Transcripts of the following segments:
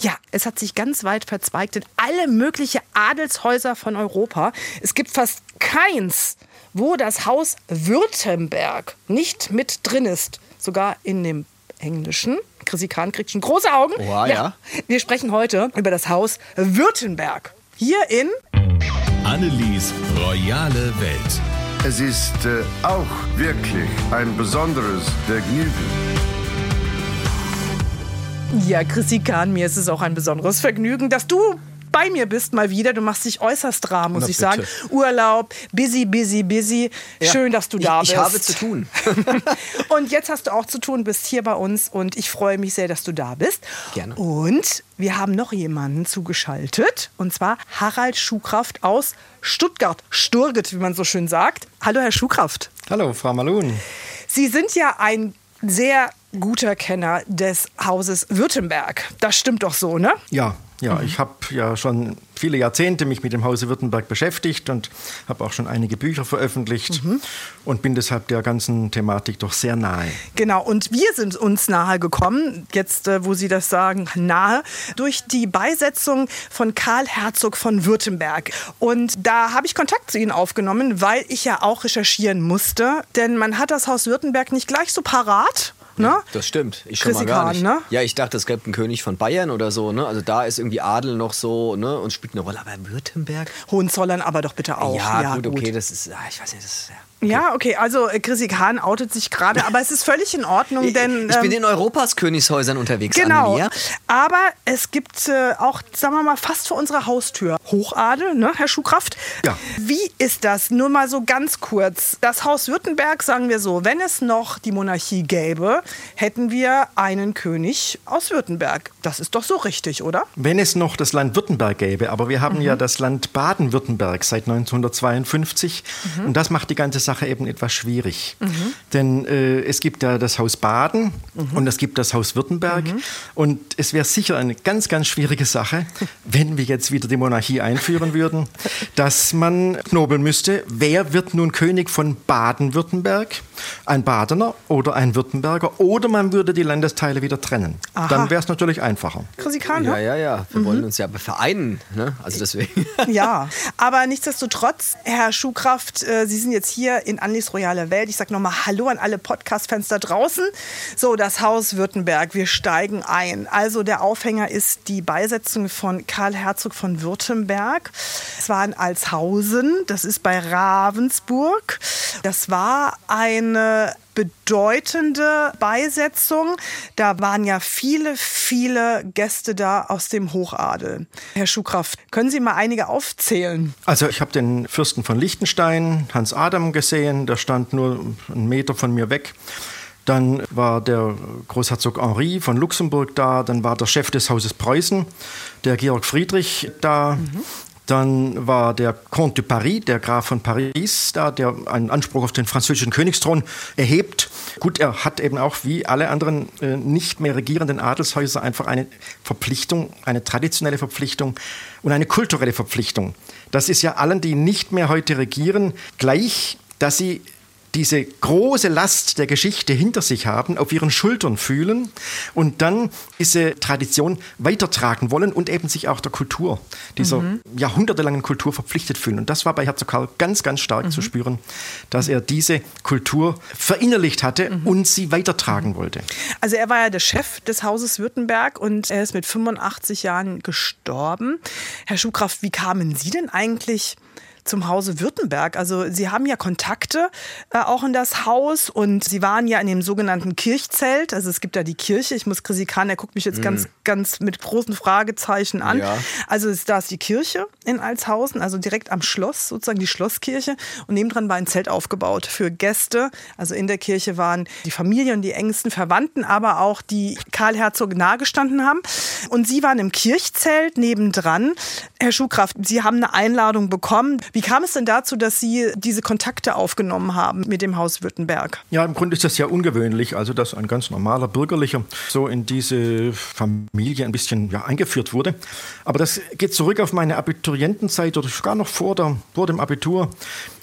Ja, es hat sich ganz weit verzweigt in alle möglichen Adelshäuser von Europa. Es gibt fast keins, wo das Haus Württemberg nicht mit drin ist. Sogar in dem Englischen. Chrissy Kahn kriegt schon große Augen. Oha, ja. Wir sprechen heute über das Haus Württemberg. Hier in Annelies royale Welt. Es ist äh, auch wirklich ein besonderes Vergnügen. Ja, Chrissy Kahn, mir ist es auch ein besonderes Vergnügen, dass du bei mir bist mal wieder. Du machst dich äußerst rar, muss Na, ich sagen. bitte. Urlaub, busy, busy, busy. Ja. Schön, dass du da ich, bist. Ich habe zu tun. und jetzt hast du auch zu tun, bist hier bei uns und ich freue mich sehr, dass du da bist. Gerne. Und wir haben noch jemanden zugeschaltet und zwar Harald Schuhkraft aus Stuttgart. Sturget, wie man so schön sagt. Hallo, Herr Schuhkraft. Hallo, Frau Malun. Sie sind ja ein sehr guter Kenner des Hauses Württemberg. Das stimmt doch so, ne? Ja, ja, ich habe ja schon viele Jahrzehnte mich mit dem Hause Württemberg beschäftigt und habe auch schon einige Bücher veröffentlicht und bin deshalb der ganzen Thematik doch sehr nahe. Genau, und wir sind uns nahe gekommen, jetzt äh, wo Sie das sagen, nahe, durch die Beisetzung von Karl Herzog von Württemberg. Und da habe ich Kontakt zu Ihnen aufgenommen, weil ich ja auch recherchieren musste, denn man hat das Haus Württemberg nicht gleich so parat. Ne? Das stimmt. Ich schon mal gar nicht. ne? Ja, ich dachte, es gäbe einen König von Bayern oder so. Ne? Also da ist irgendwie Adel noch so ne? und spielt eine Rolle. Aber Württemberg? Hohenzollern aber doch bitte auch. ja, gut, okay, das ist, ah, ich weiß nicht, das ist, ja. Ja, okay, also äh, Chrissy Kahn outet sich gerade, aber es ist völlig in Ordnung, denn... ich bin ähm, in Europas Königshäusern unterwegs, Genau, Annelie. aber es gibt äh, auch, sagen wir mal, fast vor unserer Haustür Hochadel, ne, Herr Schuhkraft? Ja. Wie ist das? Nur mal so ganz kurz. Das Haus Württemberg, sagen wir so, wenn es noch die Monarchie gäbe, hätten wir einen König aus Württemberg. Das ist doch so richtig, oder? Wenn es noch das Land Württemberg gäbe, aber wir haben ja das Land Baden-Württemberg seit 1952 und das macht die ganze Sache eben etwas schwierig. Denn äh, es gibt ja das Haus Baden und es gibt das Haus Württemberg und es wäre sicher eine ganz, ganz schwierige Sache, wenn wir jetzt wieder die Monarchie einführen würden, dass man knobeln müsste, wer wird nun König von Baden-Württemberg? Ein Badener oder ein Württemberger oder man würde die Landesteile wieder trennen. Aha. Dann wäre es natürlich einfacher. Kahn, Ja, ne? ja, ja. Wir wollen uns ja vereinen. Ne? Also deswegen. Ja, aber nichtsdestotrotz, Herr Schuhkraft, äh, Sie sind jetzt hier in Anlis Royale Welt. Ich sage nochmal Hallo an alle Podcast-Fans da draußen. So, das Haus Württemberg, wir steigen ein. Also der Aufhänger ist die Beisetzung von Karl Herzog von Württemberg. Es war in Alshausen, das ist bei Ravensburg. Das war eine bedeutende Beisetzung. Da waren ja viele, viele Gäste da aus dem Hochadel. Herr Schuhkraft, können Sie mal einige aufzählen? Also ich habe den Fürsten von Liechtenstein, Hans Adam, gesehen. Der stand nur einen Meter von mir weg. Dann war der Großherzog Henri von Luxemburg da. Dann war der Chef des Hauses Preußen, der Georg Friedrich, da. Dann war der Comte de Paris, der Graf von Paris, da, der einen Anspruch auf den französischen Königsthron erhebt. Gut, er hat eben auch wie alle anderen äh, nicht mehr regierenden Adelshäuser einfach eine Verpflichtung, eine traditionelle Verpflichtung und eine kulturelle Verpflichtung. Das ist ja allen, die nicht mehr heute regieren, gleich, dass sie diese große Last der Geschichte hinter sich haben, auf ihren Schultern fühlen und dann diese Tradition weitertragen wollen und eben sich auch der Kultur, dieser jahrhundertelangen Kultur verpflichtet fühlen. Und das war bei Herzog Karl ganz, ganz stark zu spüren, dass er diese Kultur verinnerlicht hatte und sie weitertragen wollte. Also er war ja der Chef des Hauses Württemberg und er ist mit 85 Jahren gestorben. Herr Schuhkraft, wie kamen Sie denn eigentlich zum Hause Württemberg? Also Sie haben ja Kontakte äh, auch in das Haus und Sie waren ja in dem sogenannten Kirchzelt. Also es gibt ja die Kirche. Ich muss Chrissy Kahn, der guckt mich jetzt ganz, ganz mit großen Fragezeichen an. Ja. Also ist, da ist die Kirche in Alshausen, also direkt am Schloss, sozusagen die Schlosskirche. Und nebendran war ein Zelt aufgebaut für Gäste. Also in der Kirche waren die Familie und die engsten Verwandten, aber auch die Karl Herzog nahegestanden haben. Und Sie waren im Kirchzelt nebendran. Herr Schuhkraft, Sie haben eine Einladung bekommen. Wie kam es denn dazu, dass Sie diese Kontakte aufgenommen haben mit dem Haus Württemberg? Ja, im Grunde ist das ja ungewöhnlich, also dass ein ganz normaler Bürgerlicher so in diese Familie ein bisschen ja, eingeführt wurde. Aber das geht zurück auf meine Abiturientenzeit oder sogar noch vor, der, vor dem Abitur.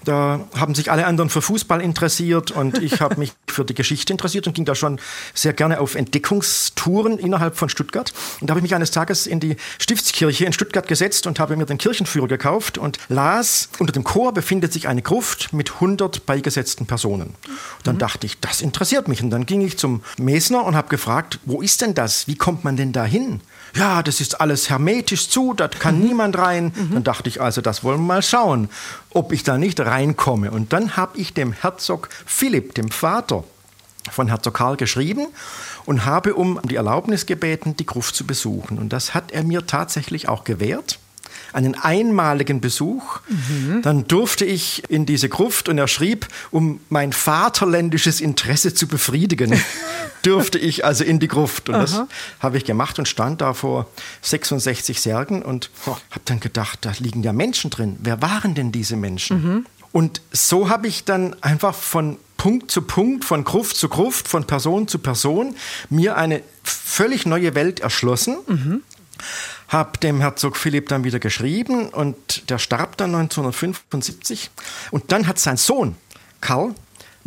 Da haben sich alle anderen für Fußball interessiert und ich habe mich für die Geschichte interessiert und ging da schon sehr gerne auf Entdeckungstouren innerhalb von Stuttgart. Und da habe ich mich eines Tages in die Stiftskirche in Stuttgart gesetzt und habe mir den Kirchenführer gekauft und las, unter dem Chor befindet sich eine Gruft mit 100 beigesetzten Personen. Dann mhm. dachte ich, das interessiert mich. Und dann ging ich zum Mesner und habe gefragt, wo ist denn das? Wie kommt man denn da hin? Ja, das ist alles hermetisch zu, da kann mhm. niemand rein. Mhm. Dann dachte ich also, das wollen wir mal schauen, ob ich da nicht reinkomme. Und dann habe ich dem Herzog Philipp, dem Vater von Herzog Karl, geschrieben und habe um die Erlaubnis gebeten, die Gruft zu besuchen. Und das hat er mir tatsächlich auch gewährt einen einmaligen Besuch. Mhm. Dann durfte ich in diese Gruft und er schrieb, um mein vaterländisches Interesse zu befriedigen, durfte ich also in die Gruft. Und Aha. das habe ich gemacht und stand da vor 66 Särgen und habe dann gedacht, da liegen ja Menschen drin. Wer waren denn diese Menschen? Mhm. Und so habe ich dann einfach von Punkt zu Punkt, von Gruft zu Gruft, von Person zu Person mir eine völlig neue Welt erschlossen. Mhm habe dem Herzog Philipp dann wieder geschrieben und der starb dann 1975. Und dann hat sein Sohn Karl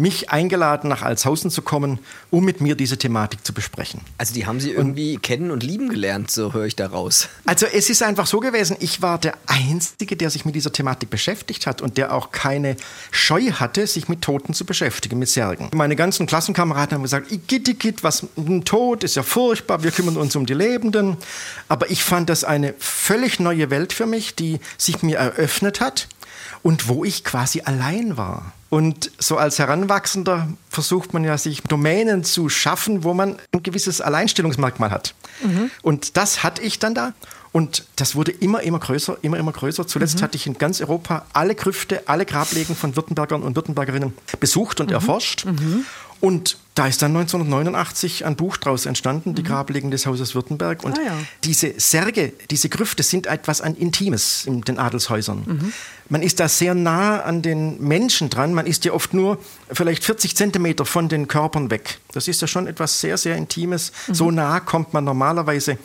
mich eingeladen, nach Alshausen zu kommen, um mit mir diese Thematik zu besprechen. Also die haben Sie irgendwie und, kennen und lieben gelernt, so höre ich daraus. Also es ist einfach so gewesen, ich war der Einzige, der sich mit dieser Thematik beschäftigt hat und der auch keine Scheu hatte, sich mit Toten zu beschäftigen, mit Särgen. Meine ganzen Klassenkameraden haben gesagt, Igitt, was ein Tod ist ja furchtbar, wir kümmern uns um die Lebenden. Aber ich fand das eine völlig neue Welt für mich, die sich mir eröffnet hat und wo ich quasi allein war. Und so als Heranwachsender versucht man ja, sich Domänen zu schaffen, wo man ein gewisses Alleinstellungsmerkmal hat. Mhm. Und das hatte ich dann da. Und das wurde immer, immer größer, immer, immer größer. Zuletzt mhm. hatte ich in ganz Europa alle Grüfte, alle Grablegen von Württembergern und Württembergerinnen besucht und mhm. erforscht. Mhm. Und da ist dann 1989 ein Buch daraus entstanden, die mhm. Grablegen des Hauses Württemberg. Und ah, ja. diese Särge, diese Grüfte sind etwas ein Intimes in den Adelshäusern. Mhm. Man ist da sehr nah an den Menschen dran. Man ist ja oft nur vielleicht 40 Zentimeter von den Körpern weg. Das ist ja schon etwas sehr, sehr Intimes. Mhm. So nah kommt man normalerweise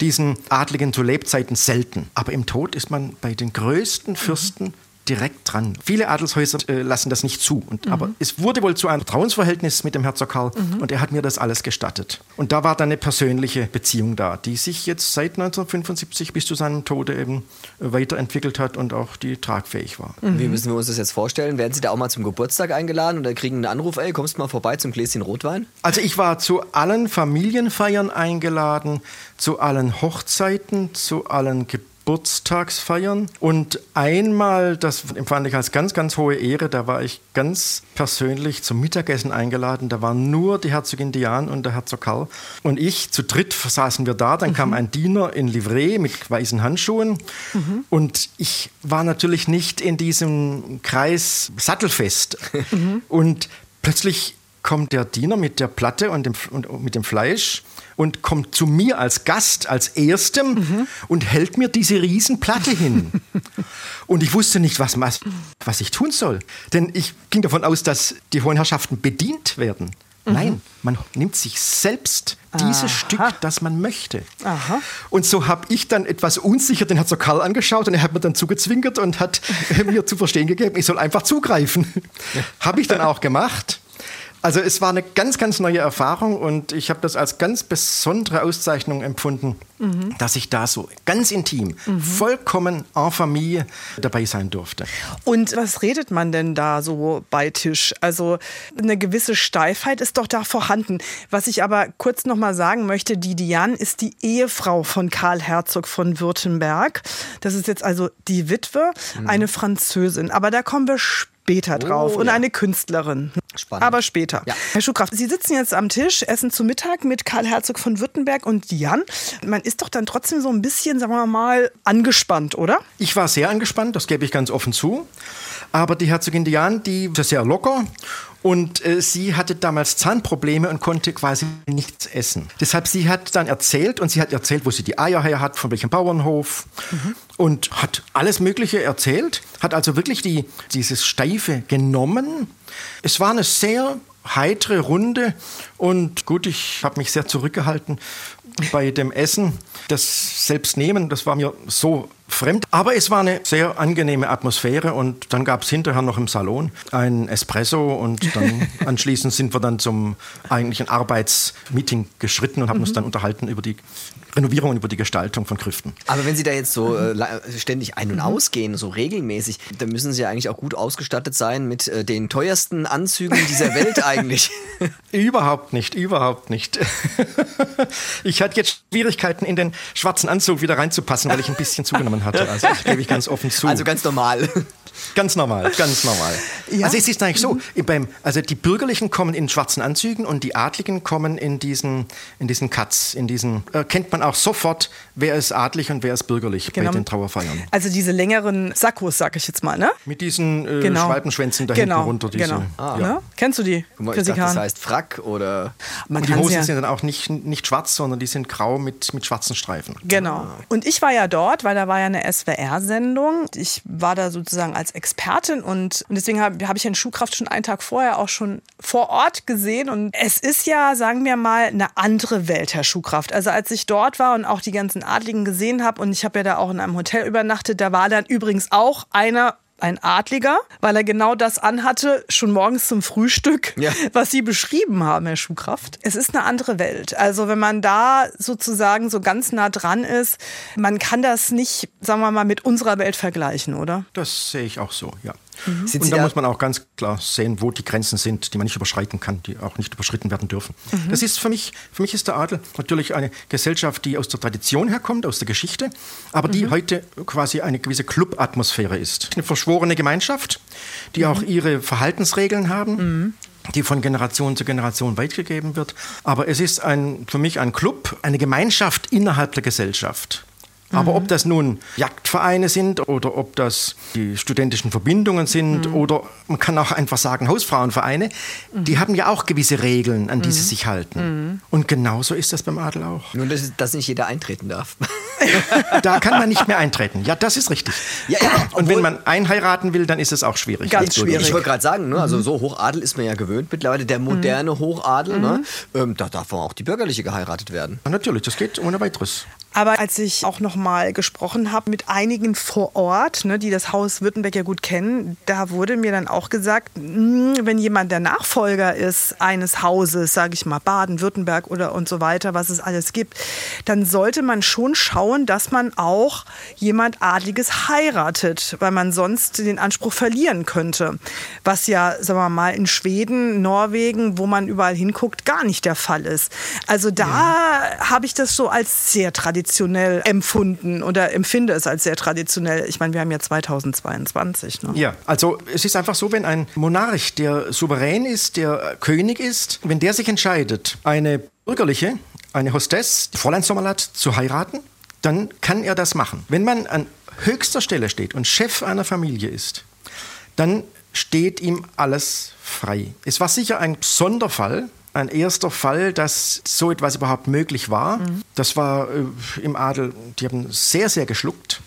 diesen Adligen zu Lebzeiten selten. Aber im Tod ist man bei den größten Fürsten direkt dran. Viele Adelshäuser äh, lassen das nicht zu. Und, mhm. Aber es wurde wohl zu einem Vertrauensverhältnis mit dem Herzog Karl mhm. und er hat mir das alles gestattet. Und da war dann eine persönliche Beziehung da, die sich jetzt seit 1975 bis zu seinem Tode eben äh, weiterentwickelt hat und auch die tragfähig war. Mhm. Wie müssen wir uns das jetzt vorstellen? Werden Sie da auch mal zum Geburtstag eingeladen oder kriegen einen Anruf, ey, kommst du mal vorbei zum Gläschen Rotwein? Also ich war zu allen Familienfeiern eingeladen, zu allen Hochzeiten, zu allen Geburtstagen. Geburtstagsfeiern. Und einmal, das empfand ich als ganz, ganz hohe Ehre, da war ich ganz persönlich zum Mittagessen eingeladen. Da waren nur die Herzogin Diane und der Herzog Karl. Und ich, zu dritt saßen wir da. Dann mhm. kam ein Diener in Livree mit weißen Handschuhen. Mhm. Und ich war natürlich nicht in diesem Kreis sattelfest. Mhm. Und plötzlich kommt der Diener mit der Platte und, dem, und mit dem Fleisch und kommt zu mir als Gast, als Erstem mhm. und hält mir diese Riesenplatte hin. und ich wusste nicht, was, was ich tun soll. Denn ich ging davon aus, dass die hohen Herrschaften bedient werden. Mhm. Nein, man nimmt sich selbst dieses Aha. Stück, das man möchte. Aha. Und so habe ich dann etwas unsicher den Herzog Karl angeschaut und er hat mir dann zugezwinkert und hat mir zu verstehen gegeben, ich soll einfach zugreifen. Ja. habe ich dann auch gemacht. Also es war eine ganz, ganz neue Erfahrung und ich habe das als ganz besondere Auszeichnung empfunden, mhm. dass ich da so ganz intim, mhm. vollkommen en Familie dabei sein durfte. Und was redet man denn da so bei Tisch? Also eine gewisse Steifheit ist doch da vorhanden. Was ich aber kurz noch mal sagen möchte, die Diane ist die Ehefrau von Karl Herzog von Württemberg. Das ist jetzt also die Witwe, mhm. eine Französin. Aber da kommen wir später später drauf. Oh, und ja. eine Künstlerin. Spannend. Aber später. Ja. Herr Schuhkraft, Sie sitzen jetzt am Tisch, essen zu Mittag mit Karl Herzog von Württemberg und Jan. Man ist doch dann trotzdem so ein bisschen, sagen wir mal, angespannt, oder? Ich war sehr angespannt, das gebe ich ganz offen zu. Aber die Herzogin Diane, die war sehr locker und äh, sie hatte damals Zahnprobleme und konnte quasi nichts essen. Deshalb sie hat dann erzählt und sie hat erzählt, wo sie die Eier her hat, von welchem Bauernhof mhm. und hat alles Mögliche erzählt. Hat also wirklich die, dieses Steife genommen. Es war eine sehr heitere Runde und gut, ich habe mich sehr zurückgehalten bei dem Essen. Das Selbstnehmen, das war mir so fremd. Aber es war eine sehr angenehme Atmosphäre und dann gab es hinterher noch im Salon ein Espresso und dann anschließend sind wir dann zum eigentlichen Arbeitsmeeting geschritten und haben uns dann unterhalten über die Renovierung und über die Gestaltung von Grüften. Aber wenn Sie da jetzt so äh, ständig ein- und ausgehen, so regelmäßig, dann müssen Sie ja eigentlich auch gut ausgestattet sein mit äh, den teuersten Anzügen dieser Welt eigentlich. Überhaupt nicht, überhaupt nicht. Ich hatte jetzt Schwierigkeiten, in den schwarzen Anzug wieder reinzupassen, weil ich ein bisschen zugenommen hatte. Also das gebe ich ganz offen zu. Also ganz normal. Ganz normal, ganz normal. Ja. Also es ist eigentlich so, beim, also die Bürgerlichen kommen in schwarzen Anzügen und die Adligen kommen in diesen, in diesen Cuts, in diesen, äh, kennt man auch sofort, wer ist adlig und wer ist bürgerlich Genau. bei den Trauerfeiern. Also diese längeren Sakkos, sag ich jetzt mal, ne? Mit diesen äh, Genau. Schwalbenschwänzen da genau, hinten runter. Diese, genau. Ah. Ne? Kennst du die? Mal, ich dachte, das heißt Frack oder. Man Und die Hosen ja- sind dann auch nicht, nicht schwarz, sondern die sind grau mit, mit schwarzen Streifen. Genau. Und ich war ja dort, weil da war ja eine SWR-Sendung. Ich war da sozusagen als Expertin und, und deswegen habe hab ich Herrn Schuhkraft schon einen Tag vorher auch schon vor Ort gesehen. Und es ist ja, sagen wir mal, eine andere Welt, Herr Schuhkraft. Also als ich dort war und auch die ganzen Adligen gesehen habe und ich habe ja da auch in einem Hotel übernachtet, da war dann übrigens auch einer ein Adliger, weil er genau das anhatte, schon morgens zum Frühstück, Ja. was Sie beschrieben haben, Herr Schuhkraft. Es ist eine andere Welt. Also wenn man da sozusagen so ganz nah dran ist, man kann das nicht, sagen wir mal, mit unserer Welt vergleichen, oder? Das sehe ich auch so, ja. Sind Und da da- muss man auch ganz klar sehen, wo die Grenzen sind, die man nicht überschreiten kann, die auch nicht überschritten werden dürfen. Das ist für mich, für mich ist der Adel natürlich eine Gesellschaft, die aus der Tradition herkommt, aus der Geschichte, aber die heute quasi eine gewisse Club-Atmosphäre ist. Eine verschworene Gemeinschaft, die auch ihre Verhaltensregeln haben. die von Generation zu Generation weitergegeben wird. Aber es ist ein, für mich ein Club, eine Gemeinschaft innerhalb der Gesellschaft. Aber ob das nun Jagdvereine sind oder ob das die studentischen Verbindungen sind oder man kann auch einfach sagen Hausfrauenvereine, die haben ja auch gewisse Regeln, an die sie sich halten. Und genauso ist das beim Adel auch. Nur, dass, dass nicht jeder eintreten darf. Da kann man nicht mehr eintreten. Ja, das ist richtig. Ja, ja, Und wenn man einheiraten will, dann ist es auch schwierig. Ganz schwierig. Ich wollte gerade sagen, ne, Mhm. also so Hochadel ist man ja gewöhnt mittlerweile. Der moderne Hochadel, ne, ähm, da darf auch die bürgerliche geheiratet werden. Ja, natürlich, das geht ohne weiteres. Aber als ich auch noch mal gesprochen habe mit einigen vor Ort, ne, die das Haus Württemberg ja gut kennen, da wurde mir dann auch gesagt, mh, wenn jemand der Nachfolger ist eines Hauses, sage ich mal Baden-Württemberg oder und so weiter, was es alles gibt, dann sollte man schon schauen, dass man auch jemand Adliges heiratet, weil man sonst den Anspruch verlieren könnte. Was ja, sagen wir mal, in Schweden, Norwegen, wo man überall hinguckt, gar nicht der Fall ist. Also da habe ich das so als sehr traditionell empfunden oder empfinde es als sehr traditionell. Ich meine, wir haben ja 2022. Ne? Ja, also es ist einfach so, wenn ein Monarch, der souverän ist, der König ist, wenn der sich entscheidet, eine bürgerliche, eine Hostess, die Fräulein Sommerlatt, zu heiraten, dann kann er das machen. Wenn man an höchster Stelle steht und Chef einer Familie ist, dann steht ihm alles frei. Es war sicher ein Sonderfall, ein erster Fall, dass so etwas überhaupt möglich war. Das war äh, im Adel, die haben sehr, sehr geschluckt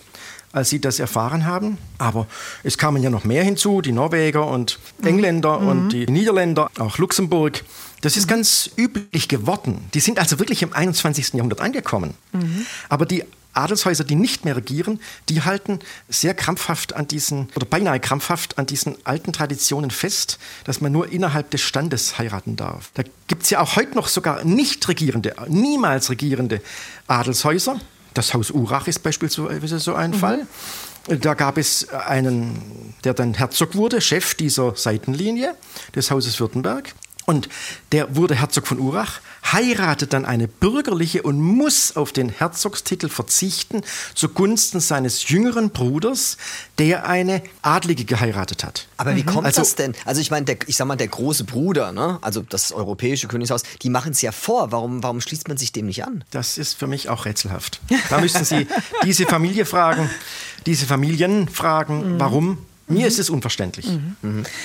als sie das erfahren haben. Aber es kamen ja noch mehr hinzu, die Norweger und Engländer und die Niederländer, auch Luxemburg. Das ist ganz üblich geworden. Die sind also wirklich im 21. Jahrhundert angekommen. Aber die Adelshäuser, die nicht mehr regieren, die halten sehr krampfhaft an diesen, oder beinahe krampfhaft an diesen alten Traditionen fest, dass man nur innerhalb des Standes heiraten darf. Da gibt es ja auch heute noch sogar nicht regierende, niemals regierende Adelshäuser. Das Haus Urach ist beispielsweise so ein Fall. Da gab es einen, der dann Herzog wurde, Chef dieser Seitenlinie des Hauses Württemberg. Und der wurde Herzog von Urach, heiratet dann eine bürgerliche und muss auf den Herzogstitel verzichten zugunsten seines jüngeren Bruders, der eine Adlige geheiratet hat. Aber wie kommt Also- das denn? Also ich meine, der, ich sag mal, der große Bruder, ne, also das europäische Königshaus, die machen es ja vor. Warum, warum schließt man sich dem nicht an? Das ist für mich auch rätselhaft. Da müssten Sie diese Familie fragen, diese Familien fragen, warum Mir ist es unverständlich.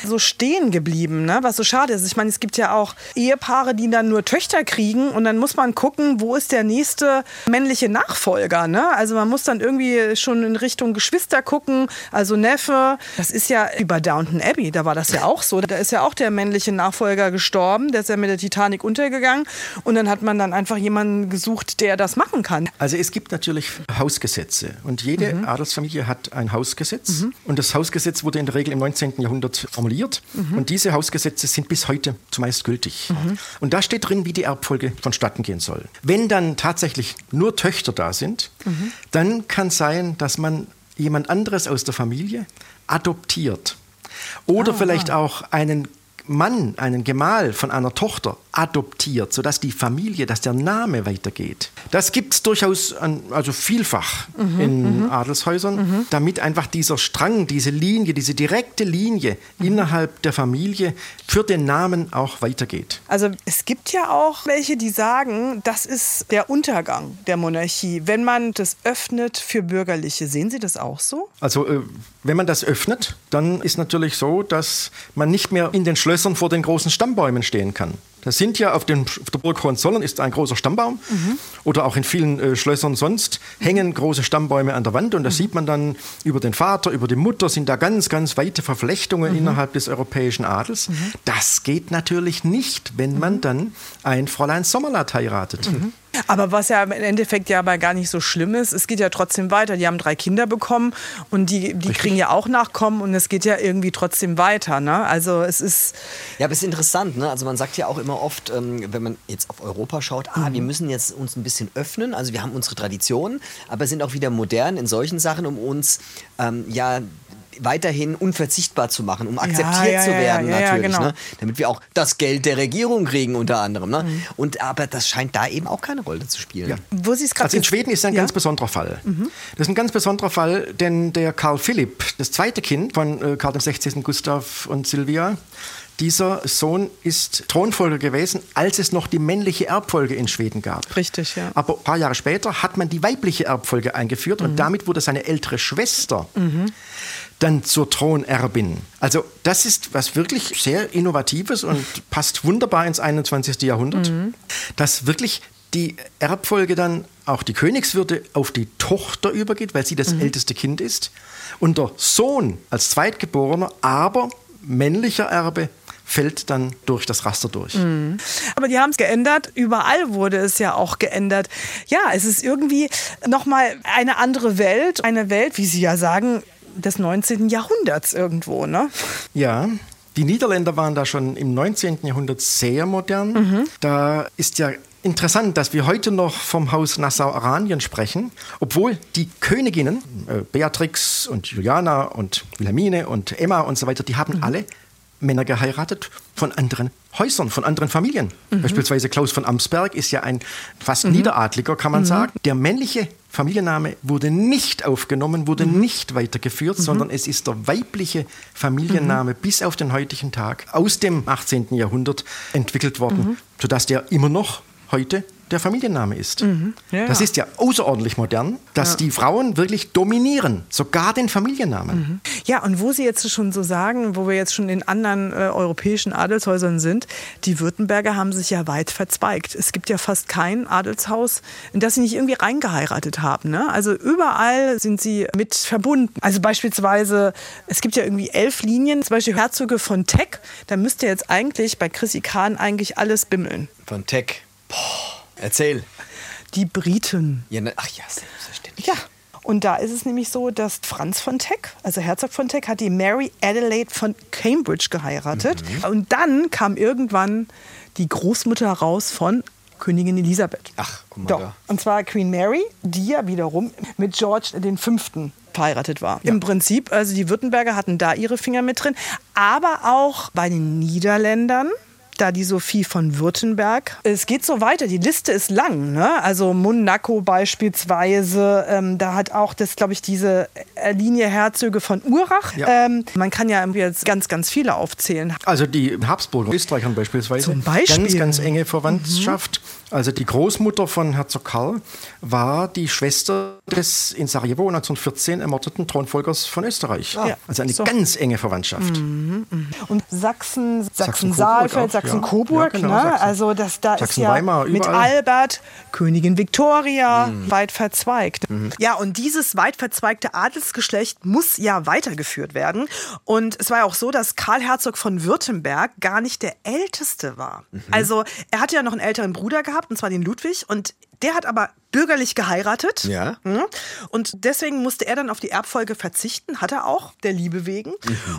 so stehen geblieben, ne? was so schade ist. Ich meine, es gibt ja auch Ehepaare, die dann nur Töchter kriegen und dann muss man gucken, wo ist der nächste männliche Nachfolger. Ne? Also man muss dann irgendwie schon in Richtung Geschwister gucken, also Neffe. Das ist ja über Downton Abbey, da war das ja auch so. Da ist ja auch der männliche Nachfolger gestorben, der ist ja mit der Titanic untergegangen und dann hat man dann einfach jemanden gesucht, der das machen kann. Also es gibt natürlich Hausgesetze und jede Mhm. Adelsfamilie hat ein Hausgesetz und das Hausgesetz wurde in der Regel im 19. Jahrhundert formuliert Mhm. und diese Hausgesetze sind bis heute zumeist gültig. Und da steht drin, wie die Erbfolge vonstatten gehen soll. Wenn dann tatsächlich nur Töchter da sind, Mhm. dann kann sein, dass man jemand anderes aus der Familie adoptiert oder vielleicht auch einen Mann, einen Gemahl von einer Tochter adoptiert, sodass die Familie, dass der Name weitergeht. Das gibt es durchaus an, also vielfach in Adelshäusern, damit einfach dieser Strang, diese Linie, diese direkte Linie innerhalb der Familie für den Namen auch weitergeht. Also es gibt ja auch welche, die sagen, das ist der Untergang der Monarchie, wenn man das öffnet für Bürgerliche. Sehen Sie das auch so? Also äh, wenn man das öffnet, dann ist natürlich so, dass man nicht mehr in den Schlössern vor den großen Stammbäumen stehen kann. Das sind ja auf, den, auf der Burg Hohenzollern ist ein großer Stammbaum. Oder auch in vielen äh, Schlössern sonst hängen große Stammbäume an der Wand. Und da sieht man dann über den Vater, über die Mutter sind da ganz, ganz weite Verflechtungen innerhalb des europäischen Adels. Das geht natürlich nicht, wenn man dann ein Fräulein Sommerlath heiratet. Aber was ja im Endeffekt ja aber gar nicht so schlimm ist, es geht ja trotzdem weiter. Die haben drei Kinder bekommen und die, die kriegen ja auch Nachkommen und es geht ja irgendwie trotzdem weiter. Ne? Also es ist, Ja, aber es ist interessant, ne? Also man sagt ja auch immer oft, ähm, wenn man jetzt auf Europa schaut, ah, Mhm. wir müssen jetzt uns ein bisschen öffnen. Also wir haben unsere Traditionen, aber sind auch wieder modern in solchen Sachen, um uns ähm, ja weiterhin unverzichtbar zu machen, um akzeptiert ja, zu ja, werden ja, ja, natürlich, genau. ne? damit wir auch das Geld der Regierung kriegen unter anderem. Ne? Und aber das scheint da eben auch keine Rolle zu spielen. Ja. wo Sie es gerade Also in Schweden ist ein ja? ganz besonderer Fall. Das ist ein ganz besonderer Fall, denn der Karl Philipp, das zweite Kind von äh, Karl XVI. Gustav und Silvia, dieser Sohn ist Thronfolger gewesen, als es noch die männliche Erbfolge in Schweden gab. Richtig, ja. Aber ein paar Jahre später hat man die weibliche Erbfolge eingeführt und damit wurde seine ältere Schwester dann zur Thronerbin. Also das ist was wirklich sehr Innovatives und passt wunderbar ins 21. Jahrhundert, dass wirklich die Erbfolge dann auch die Königswürde auf die Tochter übergeht, weil sie das älteste Kind ist und der Sohn als Zweitgeborener, aber männlicher Erbe fällt dann durch das Raster durch. Aber die haben es geändert. Überall wurde es ja auch geändert. Ja, es ist irgendwie nochmal eine andere Welt. Eine Welt, wie Sie ja sagen, des 19. Jahrhunderts irgendwo. Ne? Ja, die Niederländer waren da schon im 19. Jahrhundert sehr modern. Da ist ja interessant, dass wir heute noch vom Haus Nassau-Aranien sprechen, obwohl die Königinnen, äh, Beatrix und Juliana und Wilhelmine und Emma und so weiter, die haben alle Männer geheiratet von anderen Häusern, von anderen Familien. Beispielsweise Klaus von Amsberg ist ja ein fast Niederadliger, kann man sagen. Der männliche Familienname wurde nicht aufgenommen, wurde nicht weitergeführt, sondern es ist der weibliche Familienname bis auf den heutigen Tag aus dem 18. Jahrhundert entwickelt worden, sodass der immer noch heute der Familienname ist. Ja, das ja. ist ja außerordentlich modern, dass die Frauen wirklich dominieren, sogar den Familiennamen. Ja, und wo Sie jetzt schon so sagen, wo wir jetzt schon in anderen äh, europäischen Adelshäusern sind, die Württemberger haben sich ja weit verzweigt. Es gibt ja fast kein Adelshaus, in das sie nicht irgendwie reingeheiratet haben. Ne? Also überall sind sie mit verbunden. Also beispielsweise, es gibt ja irgendwie elf Linien, zum Beispiel Herzöge von Teck, da müsste jetzt eigentlich bei Chrissy Kahn eigentlich alles bimmeln. Von Tech. Boah, erzähl. Die Briten. Ja, ne, ach ja, selbstverständlich. Ja. Und da ist es nämlich so, dass Franz von Teck, also Herzog von Teck, hat die Mary Adelaide von Cambridge geheiratet. Und dann kam irgendwann die Großmutter raus von Königin Elisabeth. Ach, guck mal Doch. da. Und zwar Queen Mary, die ja wiederum mit George V. verheiratet war. Im Prinzip, also die Württemberger hatten da ihre Finger mit drin, aber auch bei den Niederländern da die Sophie von Württemberg. Es geht so weiter, die Liste ist lang. Ne? Also Monaco beispielsweise, ähm, da hat auch das, glaube ich, diese Linie Herzöge von Urach. Ja. Ähm, man kann ja jetzt ganz, ganz viele aufzählen. Also die Habsburger, Österreichern beispielsweise, Zum Beispiel. Mhm. ganz, ganz enge Verwandtschaft. Also die Großmutter von Herzog Karl war die Schwester des in Sarajevo 1914 ermordeten Thronfolgers von Österreich. Ja. Also eine So. ganz enge Verwandtschaft. Und Sachsen, Sachsen-Coburg Sachsen-Saalfeld, auch, ja. Sachsen-Coburg, Ja, genau, ne? Sachsen. Also das da ist ja Sachsen-Weimar, mit. Albert, Königin Victoria, Mhm. weit verzweigt. Ja, und dieses weit verzweigte Adelsgeschlecht muss ja weitergeführt werden. Und es war ja auch so, dass Karl Herzog von Württemberg gar nicht der Älteste war. Mhm. Also er hatte ja noch einen älteren Bruder gehabt, und zwar den Ludwig. Und der hat aber bürgerlich geheiratet. Ja. Mhm. Und deswegen musste er dann auf die Erbfolge verzichten, hat er auch, der Liebe wegen.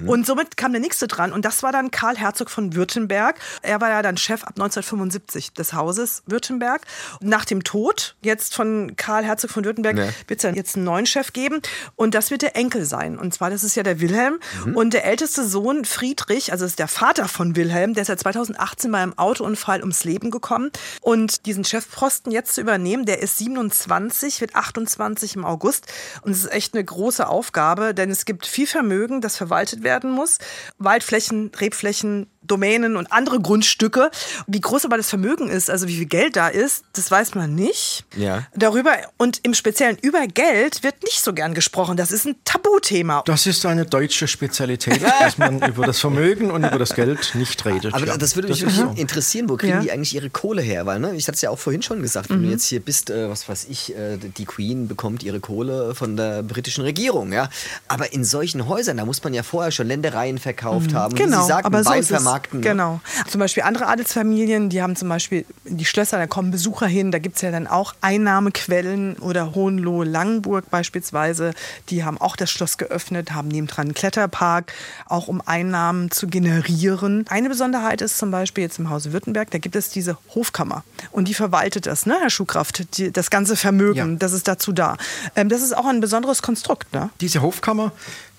Und somit kam der nächste dran und das war dann Karl Herzog von Württemberg. Er war ja dann Chef ab 1975 des Hauses Württemberg. Nach dem Tod jetzt von Karl Herzog von Württemberg Ja. wird es dann jetzt einen neuen Chef geben und das wird der Enkel sein. Und zwar, das ist ja der Wilhelm und der älteste Sohn Friedrich, also ist der Vater von Wilhelm, der ist ja 2018 bei einem Autounfall ums Leben gekommen und diesen Chefposten jetzt zu übernehmen, der ist 27, wird 28 im August und es ist echt eine große Aufgabe, denn es gibt viel Vermögen, das verwaltet werden muss. Waldflächen, Rebflächen, Domänen und andere Grundstücke. Wie groß aber das Vermögen ist, also wie viel Geld da ist, das weiß man nicht. Ja. Darüber und im Speziellen über Geld wird nicht so gern gesprochen. Das ist ein Tabuthema. Das ist eine deutsche Spezialität, dass man über das Vermögen und über das Geld nicht redet. Aber ja. das würde mich ist wirklich so. interessieren, wo kriegen Ja. die eigentlich ihre Kohle her? Weil, ne, ich hatte es ja auch vorhin schon gesagt, wenn du jetzt hier bist, äh, was weiß ich, äh, die Queen bekommt ihre Kohle von der britischen Regierung, ja. Aber in solchen Häusern, da muss man ja vorher schon Ländereien verkauft haben. Wie Genau, Sie sagten, aber so Vermarkten. ne? Genau. Zum Beispiel andere Adelsfamilien, die haben zum Beispiel die Schlösser, da kommen Besucher hin, da gibt es ja dann auch Einnahmequellen oder Hohenlohe-Langenburg beispielsweise, die haben auch das Schloss geöffnet, haben nebendran einen Kletterpark, auch um Einnahmen zu generieren. Eine Besonderheit ist zum Beispiel jetzt im Hause Württemberg, da gibt es diese Hofkammer und die verwaltet das, ne, Herr Schuhkraft, die, das ganze Vermögen, Ja. das ist dazu da. Ähm, das ist auch ein besonderes Konstrukt, ne? Diese Hofkammer,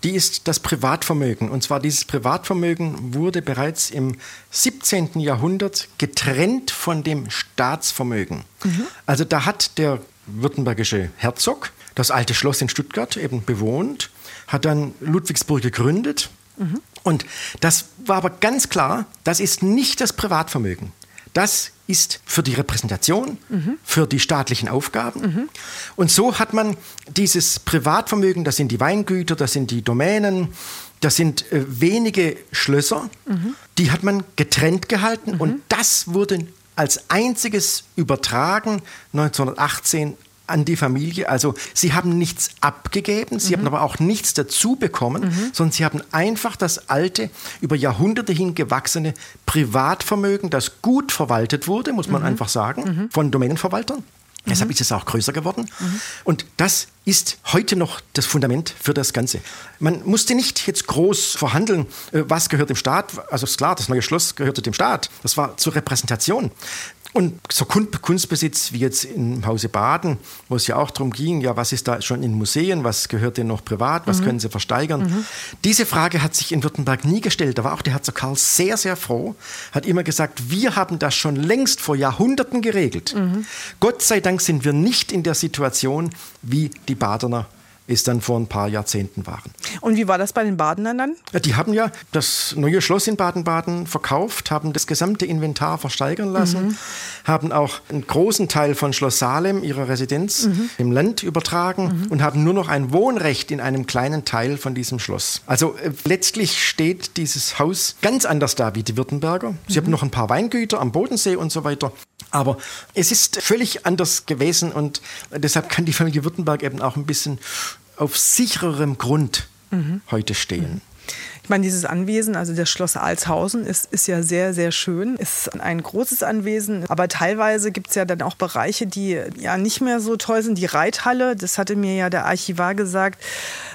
die ist das Privatvermögen. Und zwar dieses Privatvermögen wurde bereits im 17. Jahrhundert getrennt von dem Staatsvermögen. Also da hat der württembergische Herzog das alte Schloss in Stuttgart eben bewohnt, hat dann Ludwigsburg gegründet. Und das war aber ganz klar, das ist nicht das Privatvermögen. Das ist für die Repräsentation, für die staatlichen Aufgaben. Und so hat man dieses Privatvermögen, das sind die Weingüter, das sind die Domänen, das sind äh, wenige Schlösser, die hat man getrennt gehalten und das wurde als einziges übertragen 1918 an die Familie. Also sie haben nichts abgegeben, sie haben aber auch nichts dazu bekommen, sondern sie haben einfach das alte, über Jahrhunderte hin gewachsene Privatvermögen, das gut verwaltet wurde, muss man einfach sagen, von Domänenverwaltern. Deshalb ist es auch größer geworden. Und das ist heute noch das Fundament für das Ganze. Man musste nicht jetzt groß verhandeln, äh, was gehört dem Staat. Also ist klar, das neue Schloss gehörte dem Staat. Das war zur Repräsentation. Und so Kun- Kunstbesitz wie jetzt im Hause Baden, wo es ja auch darum ging, ja, was ist da schon in Museen, was gehört denn noch privat, was können sie versteigern? Diese Frage hat sich in Württemberg nie gestellt. Da war auch der Herzog Karl sehr, sehr froh, hat immer gesagt, wir haben das schon längst vor Jahrhunderten geregelt. Gott sei Dank sind wir nicht in der Situation, wie die Badener es dann vor ein paar Jahrzehnten waren. Und wie war das bei den Badenern dann? Ja, die haben ja das neue Schloss in Baden-Baden verkauft, haben das gesamte Inventar versteigern lassen, haben auch einen großen Teil von Schloss Salem, ihrer Residenz, dem Land übertragen und haben nur noch ein Wohnrecht in einem kleinen Teil von diesem Schloss. Also äh, letztlich steht dieses Haus ganz anders da wie die Württemberger. Sie haben noch ein paar Weingüter am Bodensee und so weiter. Aber es ist völlig anders gewesen und deshalb kann die Familie Württemberg eben auch ein bisschen auf sichererem Grund heute stehen. Ich meine, dieses Anwesen, also das Schloss Alshausen, ist, ist ja sehr, sehr schön. Ist ein großes Anwesen, aber teilweise gibt es ja dann auch Bereiche, die ja nicht mehr so toll sind. Die Reithalle, das hatte mir ja der Archivar gesagt,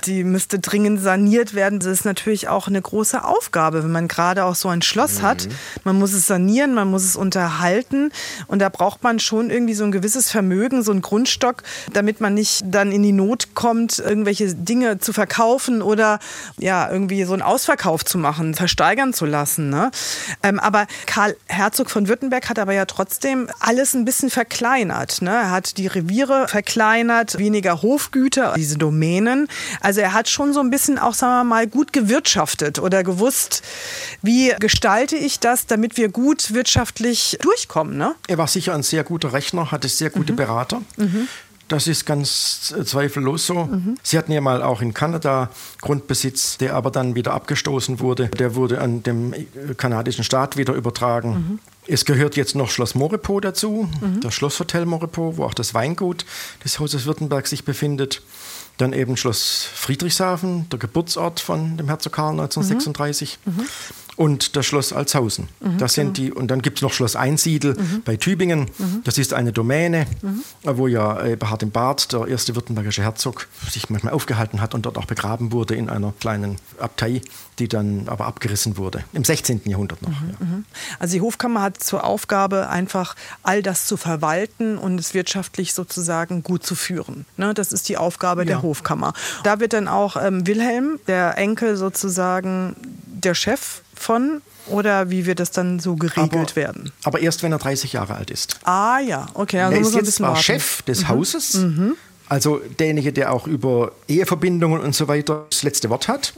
die müsste dringend saniert werden. Das ist natürlich auch eine große Aufgabe, wenn man gerade auch so ein Schloss hat. Man muss es sanieren, man muss es unterhalten und da braucht man schon irgendwie so ein gewisses Vermögen, so ein Grundstock, damit man nicht dann in die Not kommt, irgendwelche Dinge zu verkaufen oder ja, irgendwie so einen Ausverkauf zu machen, versteigern zu lassen. Ne? Ähm, aber Karl Herzog von Württemberg hat aber ja trotzdem alles ein bisschen verkleinert. Ne? Er hat die Reviere verkleinert, weniger Hofgüter, diese Domänen. Also er hat schon so ein bisschen auch, sagen wir mal, gut gewirtschaftet oder gewusst, wie gestalte ich das, damit wir gut wirtschaftlich durchkommen. Ne? Er war sicher ein sehr guter Rechner, hatte sehr gute Berater. Das ist ganz äh, zweifellos so. Sie hatten ja mal auch in Kanada Grundbesitz, der aber dann wieder abgestoßen wurde. Der wurde an dem äh, kanadischen Staat wieder übertragen. Es gehört jetzt noch Schloss Moripoux dazu, das Schlosshotel Moripoux, wo auch das Weingut des Hauses Württemberg sich befindet. Dann eben Schloss Friedrichshafen, der Geburtsort von dem Herzog Karl 1936. Und das Schloss Altshausen. Das sind die, und dann gibt es noch Schloss Einsiedel bei Tübingen. Das ist eine Domäne, wo ja Eberhard im Bad, der erste württembergische Herzog, sich manchmal aufgehalten hat und dort auch begraben wurde in einer kleinen Abtei, die dann aber abgerissen wurde. Im 16. Jahrhundert noch. Ja. Also die Hofkammer hat zur Aufgabe, einfach all das zu verwalten und es wirtschaftlich sozusagen gut zu führen. Ne, das ist die Aufgabe der Ja. Hofkammer. Da wird dann auch ähm, Wilhelm, der Enkel sozusagen, der Chef von oder wie wird das dann so geregelt werden? aber erst wenn er 30 Jahre alt ist. Ah ja, okay. Also er ist jetzt zwar warten. Chef des Hauses, also derjenige, der auch über Eheverbindungen und so weiter das letzte Wort hat,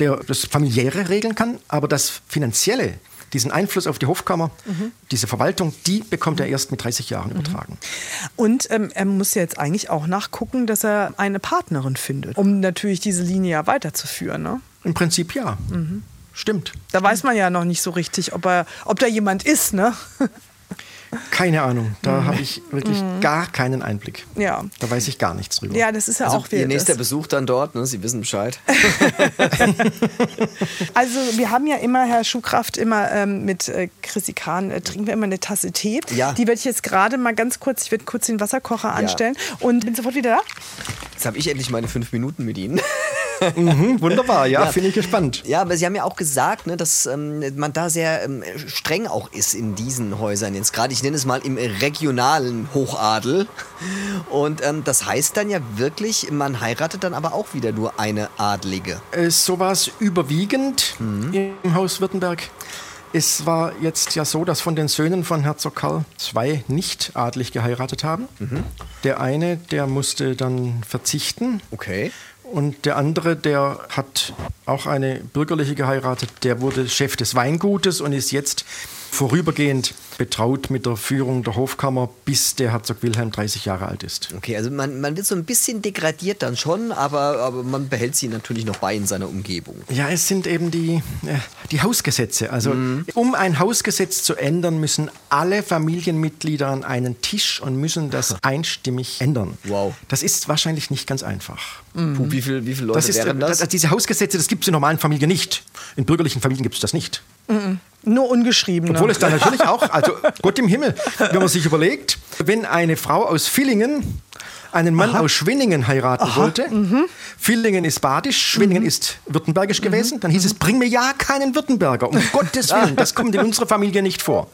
der das familiäre regeln kann, aber das finanzielle, diesen Einfluss auf die Hofkammer, diese Verwaltung, die bekommt er erst mit 30 Jahren übertragen. Und ähm, er muss jetzt eigentlich auch nachgucken, dass er eine Partnerin findet, um natürlich diese Linie ja weiterzuführen. Ne? Im Prinzip ja. Stimmt. Da weiß man ja noch nicht so richtig, ob, er, ob da jemand ist. Ne? Keine Ahnung. Da habe ich wirklich gar keinen Einblick. Ja. Da weiß ich gar nichts drüber. Ja, das ist ja Also auch Ihr wild. nächster Das- Besuch dann dort, ne? Sie wissen Bescheid. Also wir haben ja immer, Herr Schuhkraft, immer ähm, mit äh, Chrissy Kahn äh, trinken wir immer eine Tasse Tee. Ja. Die werde ich jetzt gerade mal ganz kurz, ich werde kurz den Wasserkocher anstellen und bin sofort wieder da. Jetzt habe ich endlich meine fünf Minuten mit Ihnen. Mhm, wunderbar, ja, finde ich gespannt. Ja, aber Sie haben ja auch gesagt, ne, dass ähm, man da sehr ähm, streng auch ist in diesen Häusern. Jetzt gerade, ich nenne es mal im regionalen Hochadel. Und ähm, das heißt dann ja wirklich, man heiratet dann aber auch wieder nur eine Adlige. Äh, So war es überwiegend im Haus Württemberg. Es war jetzt ja so, dass von den Söhnen von Herzog Karl zwei nicht adlig geheiratet haben. Der eine, der musste dann verzichten. Okay. Und der andere, der hat auch eine bürgerliche geheiratet, der wurde Chef des Weingutes und ist jetzt vorübergehend betraut mit der Führung der Hofkammer, bis der Herzog Wilhelm 30 Jahre alt ist. Okay, also man, man wird so ein bisschen degradiert dann schon, aber, aber man behält sie natürlich noch bei in seiner Umgebung. Ja, es sind eben die, äh, die Hausgesetze. Also um ein Hausgesetz zu ändern, müssen alle Familienmitglieder an einen Tisch und müssen das einstimmig ändern. Wow. Das ist wahrscheinlich nicht ganz einfach. Puh, wie, viel, wie viele Leute Das ist, wären das? das- diese Hausgesetze, das gibt es in normalen Familien nicht. In bürgerlichen Familien gibt es das nicht. Nur ungeschrieben. Obwohl es da natürlich auch, also Gott im Himmel, wenn man sich überlegt, wenn eine Frau aus Villingen einen Mann aus Schwenningen heiraten wollte, Mhm. Villingen ist badisch, Schwenningen ist württembergisch gewesen, dann hieß es, bring mir ja keinen Württemberger, um Gottes Willen, das kommt in unserer Familie nicht vor.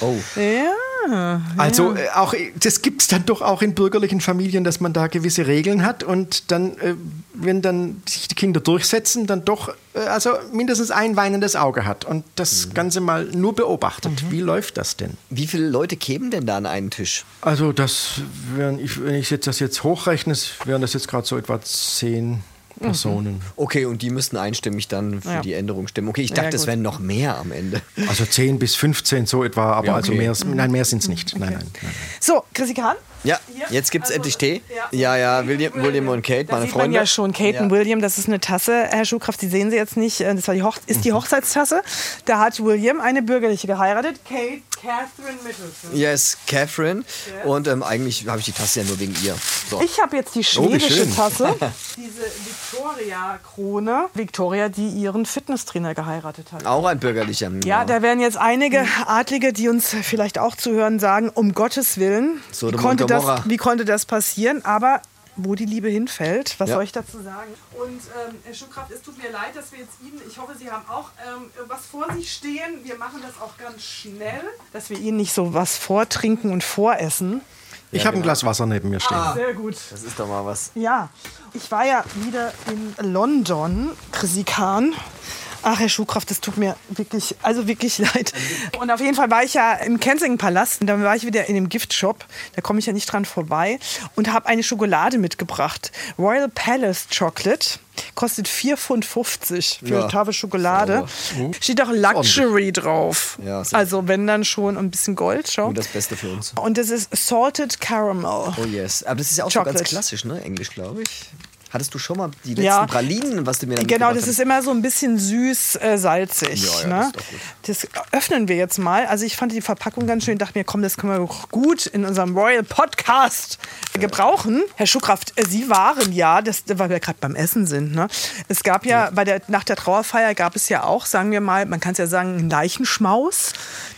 oh. Ja, Also äh, auch, äh, das gibt es dann doch auch in bürgerlichen Familien, dass man da gewisse Regeln hat und dann, äh, wenn dann sich die Kinder durchsetzen, dann doch also mindestens ein weinendes Auge hat und das Ganze mal nur beobachtet. Wie läuft das denn? Wie viele Leute kämen denn da an einen Tisch? Also das wären, wenn ich jetzt das jetzt hochrechne, wären das jetzt gerade so etwa zehn Personen. Okay, und die müssten einstimmig dann für Ja. die Änderung stimmen. Okay, ich Ja, dachte, es gut. wären noch mehr am Ende. Also 10 bis 15 so etwa, aber Ja, also okay. mehr, nein, mehr sind es nicht. Nein, nein, nein. So, Chrissy Kahn. Ja, Hier? jetzt gibt es Also, endlich Tee. ja. Ja, ja, William, William und Kate, Da meine sieht man Freunde. ja schon Kate Ja. und William, das ist eine Tasse, Herr Schuhkraft, die sehen Sie jetzt nicht, äh, das war die Hoch ist Mhm. die Hochzeitstasse. Da hat William eine bürgerliche geheiratet, Kate Catherine Middleton. Yes, Catherine. Und ähm, eigentlich habe ich die Tasse ja nur wegen ihr. So. Ich habe jetzt die Oh, schwedische schön. Tasse, diese Victoria-Krone. Victoria, die ihren Fitnesstrainer geheiratet hat. Auch ein bürgerlicher. Ja, da werden jetzt einige Adlige, die uns vielleicht auch zuhören, sagen, um Gottes Willen, und konnte, das, wie konnte das passieren? Aber wo die Liebe hinfällt, was Ja. soll ich dazu sagen? Und ähm, Herr Schuhkraft, es tut mir leid, dass wir jetzt Ihnen, ich hoffe, Sie haben auch ähm, was vor sich stehen. Wir machen das auch ganz schnell, dass wir Ihnen nicht so was vortrinken und voressen. Ich habe ein Glas Wasser neben mir stehen. Sehr gut. Das ist doch mal was. Ja, ich war ja wieder in London, Chrissy Kahn. Ach, Herr Schuhkraft, das tut mir wirklich, also wirklich leid. Und auf jeden Fall war ich ja im Kensington Palast und dann war ich wieder in dem Giftshop. Da komme ich ja nicht dran vorbei und habe eine Schokolade mitgebracht. Royal Palace Chocolate. Kostet 4,50 Pfund für Ja. eine Tafel Schokolade. Sauber. Steht auch Luxury drauf. Ja, also wenn dann schon ein bisschen Gold, schau. Das Beste für uns. Und das ist Salted Caramel. Oh yes. Aber das ist ja auch so Chocolate. ganz klassisch, ne? Englisch, glaube ich. Hattest du schon mal die letzten Ja. Pralinen, was du mir dann Genau, das hattest? ist immer so ein bisschen süß, äh, salzig. Ja, ja, ne? das Das öffnen wir jetzt mal. Also ich fand die Verpackung ganz schön. Dachte mir, komm, das können wir doch gut in unserem Royal Podcast gebrauchen. Herr Schuhkraft, äh, Sie waren ja, das, weil wir gerade beim Essen sind. Ne? Es gab ja, bei der nach der Trauerfeier gab es ja auch, sagen wir mal, man kann es ja sagen, einen Leichenschmaus.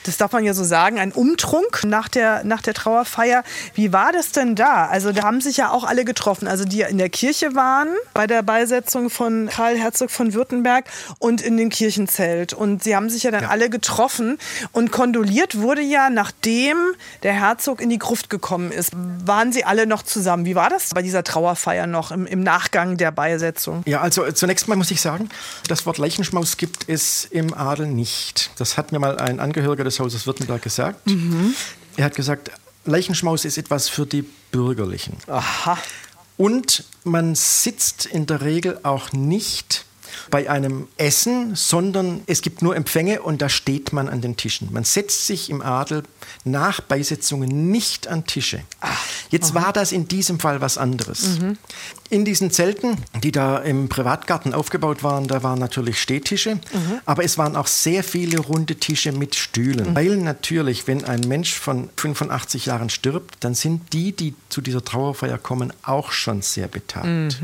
Das darf man ja so sagen, ein Umtrunk nach der, nach der Trauerfeier. Wie war das denn da? Also da haben sich ja auch alle getroffen, also die in der Kirche waren bei der Beisetzung von Karl Herzog von Württemberg und in dem Kirchenzelt. Und sie haben sich ja dann alle getroffen und kondoliert wurde ja, nachdem der Herzog in die Gruft gekommen ist. Waren sie alle noch zusammen? Wie war das bei dieser Trauerfeier noch im, im Nachgang der Beisetzung? Ja, also äh, zunächst mal muss ich sagen, das Wort Leichenschmaus gibt es im Adel nicht. Das hat mir mal ein Angehöriger des Hauses Württemberg gesagt. Er hat gesagt, Leichenschmaus ist etwas für die Bürgerlichen. Aha. Und man sitzt in der Regel auch nicht bei einem Essen, sondern es gibt nur Empfänge und da steht man an den Tischen. Man setzt sich im Adel nach Beisetzungen nicht an Tische. Jetzt war das in diesem Fall was anderes. In diesen Zelten, die da im Privatgarten aufgebaut waren, da waren natürlich Stehtische, aber es waren auch sehr viele runde Tische mit Stühlen. Weil natürlich, wenn ein Mensch von 85 Jahren stirbt, dann sind die, die zu dieser Trauerfeier kommen, auch schon sehr betagt.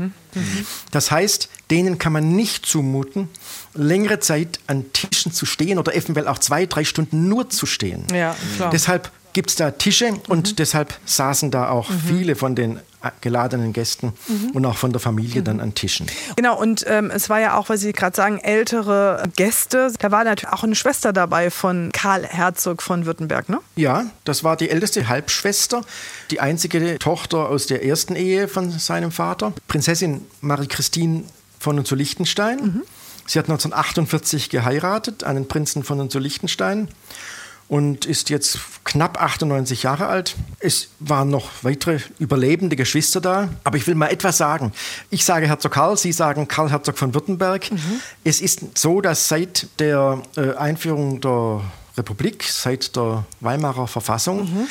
Das heißt, denen kann man nicht zumuten, längere Zeit an Tischen zu stehen oder eventuell auch zwei, drei Stunden nur zu stehen. Ja, klar. Deshalb gibt es da Tische und deshalb saßen da auch viele von den äh, geladenen Gästen und auch von der Familie dann an Tischen. Genau, und ähm, es war ja auch, weil Sie gerade sagen, ältere Gäste. Da war natürlich auch eine Schwester dabei von Karl Herzog von Württemberg, ne? Ja, das war die älteste Halbschwester, die einzige Tochter aus der ersten Ehe von seinem Vater, Prinzessin Marie-Christine von und zu Liechtenstein. Sie hat 1948 geheiratet, einen Prinzen von und zu Liechtenstein und ist jetzt knapp 98 Jahre alt. Es waren noch weitere überlebende Geschwister da. Aber ich will mal etwas sagen. Ich sage Herzog Karl, Sie sagen Karl Herzog von Württemberg. Es ist so, dass seit der äh, Einführung der Republik, seit der Weimarer Verfassung,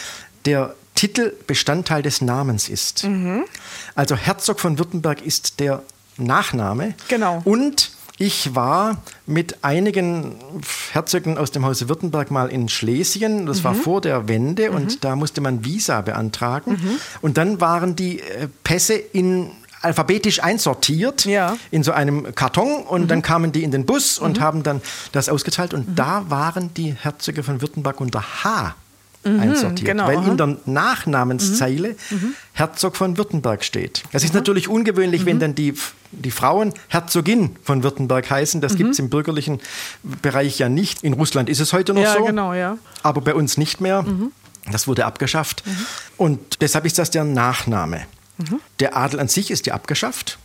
der Titel Bestandteil des Namens ist. Also Herzog von Württemberg ist der Nachname. Genau. Und ich war mit einigen Herzögen aus dem Hause Württemberg mal in Schlesien. Das Mhm. war vor der Wende und da musste man Visa beantragen. Und dann waren die äh, Pässe in alphabetisch einsortiert Ja. Mhm. in so einem Karton und dann kamen die in den Bus und haben dann das ausgeteilt und da waren die Herzöge von Württemberg unter H einsortiert, genau, weil aha. in der Nachnamenszeile Herzog von Württemberg steht. Das ist natürlich ungewöhnlich, wenn dann die, die Frauen Herzogin von Württemberg heißen. Das gibt es im bürgerlichen Bereich ja nicht. In Russland ist es heute noch Ja, so, genau, ja. aber bei uns nicht mehr. Das wurde abgeschafft. Und deshalb ist das der Nachname. Der Adel an sich ist ja abgeschafft,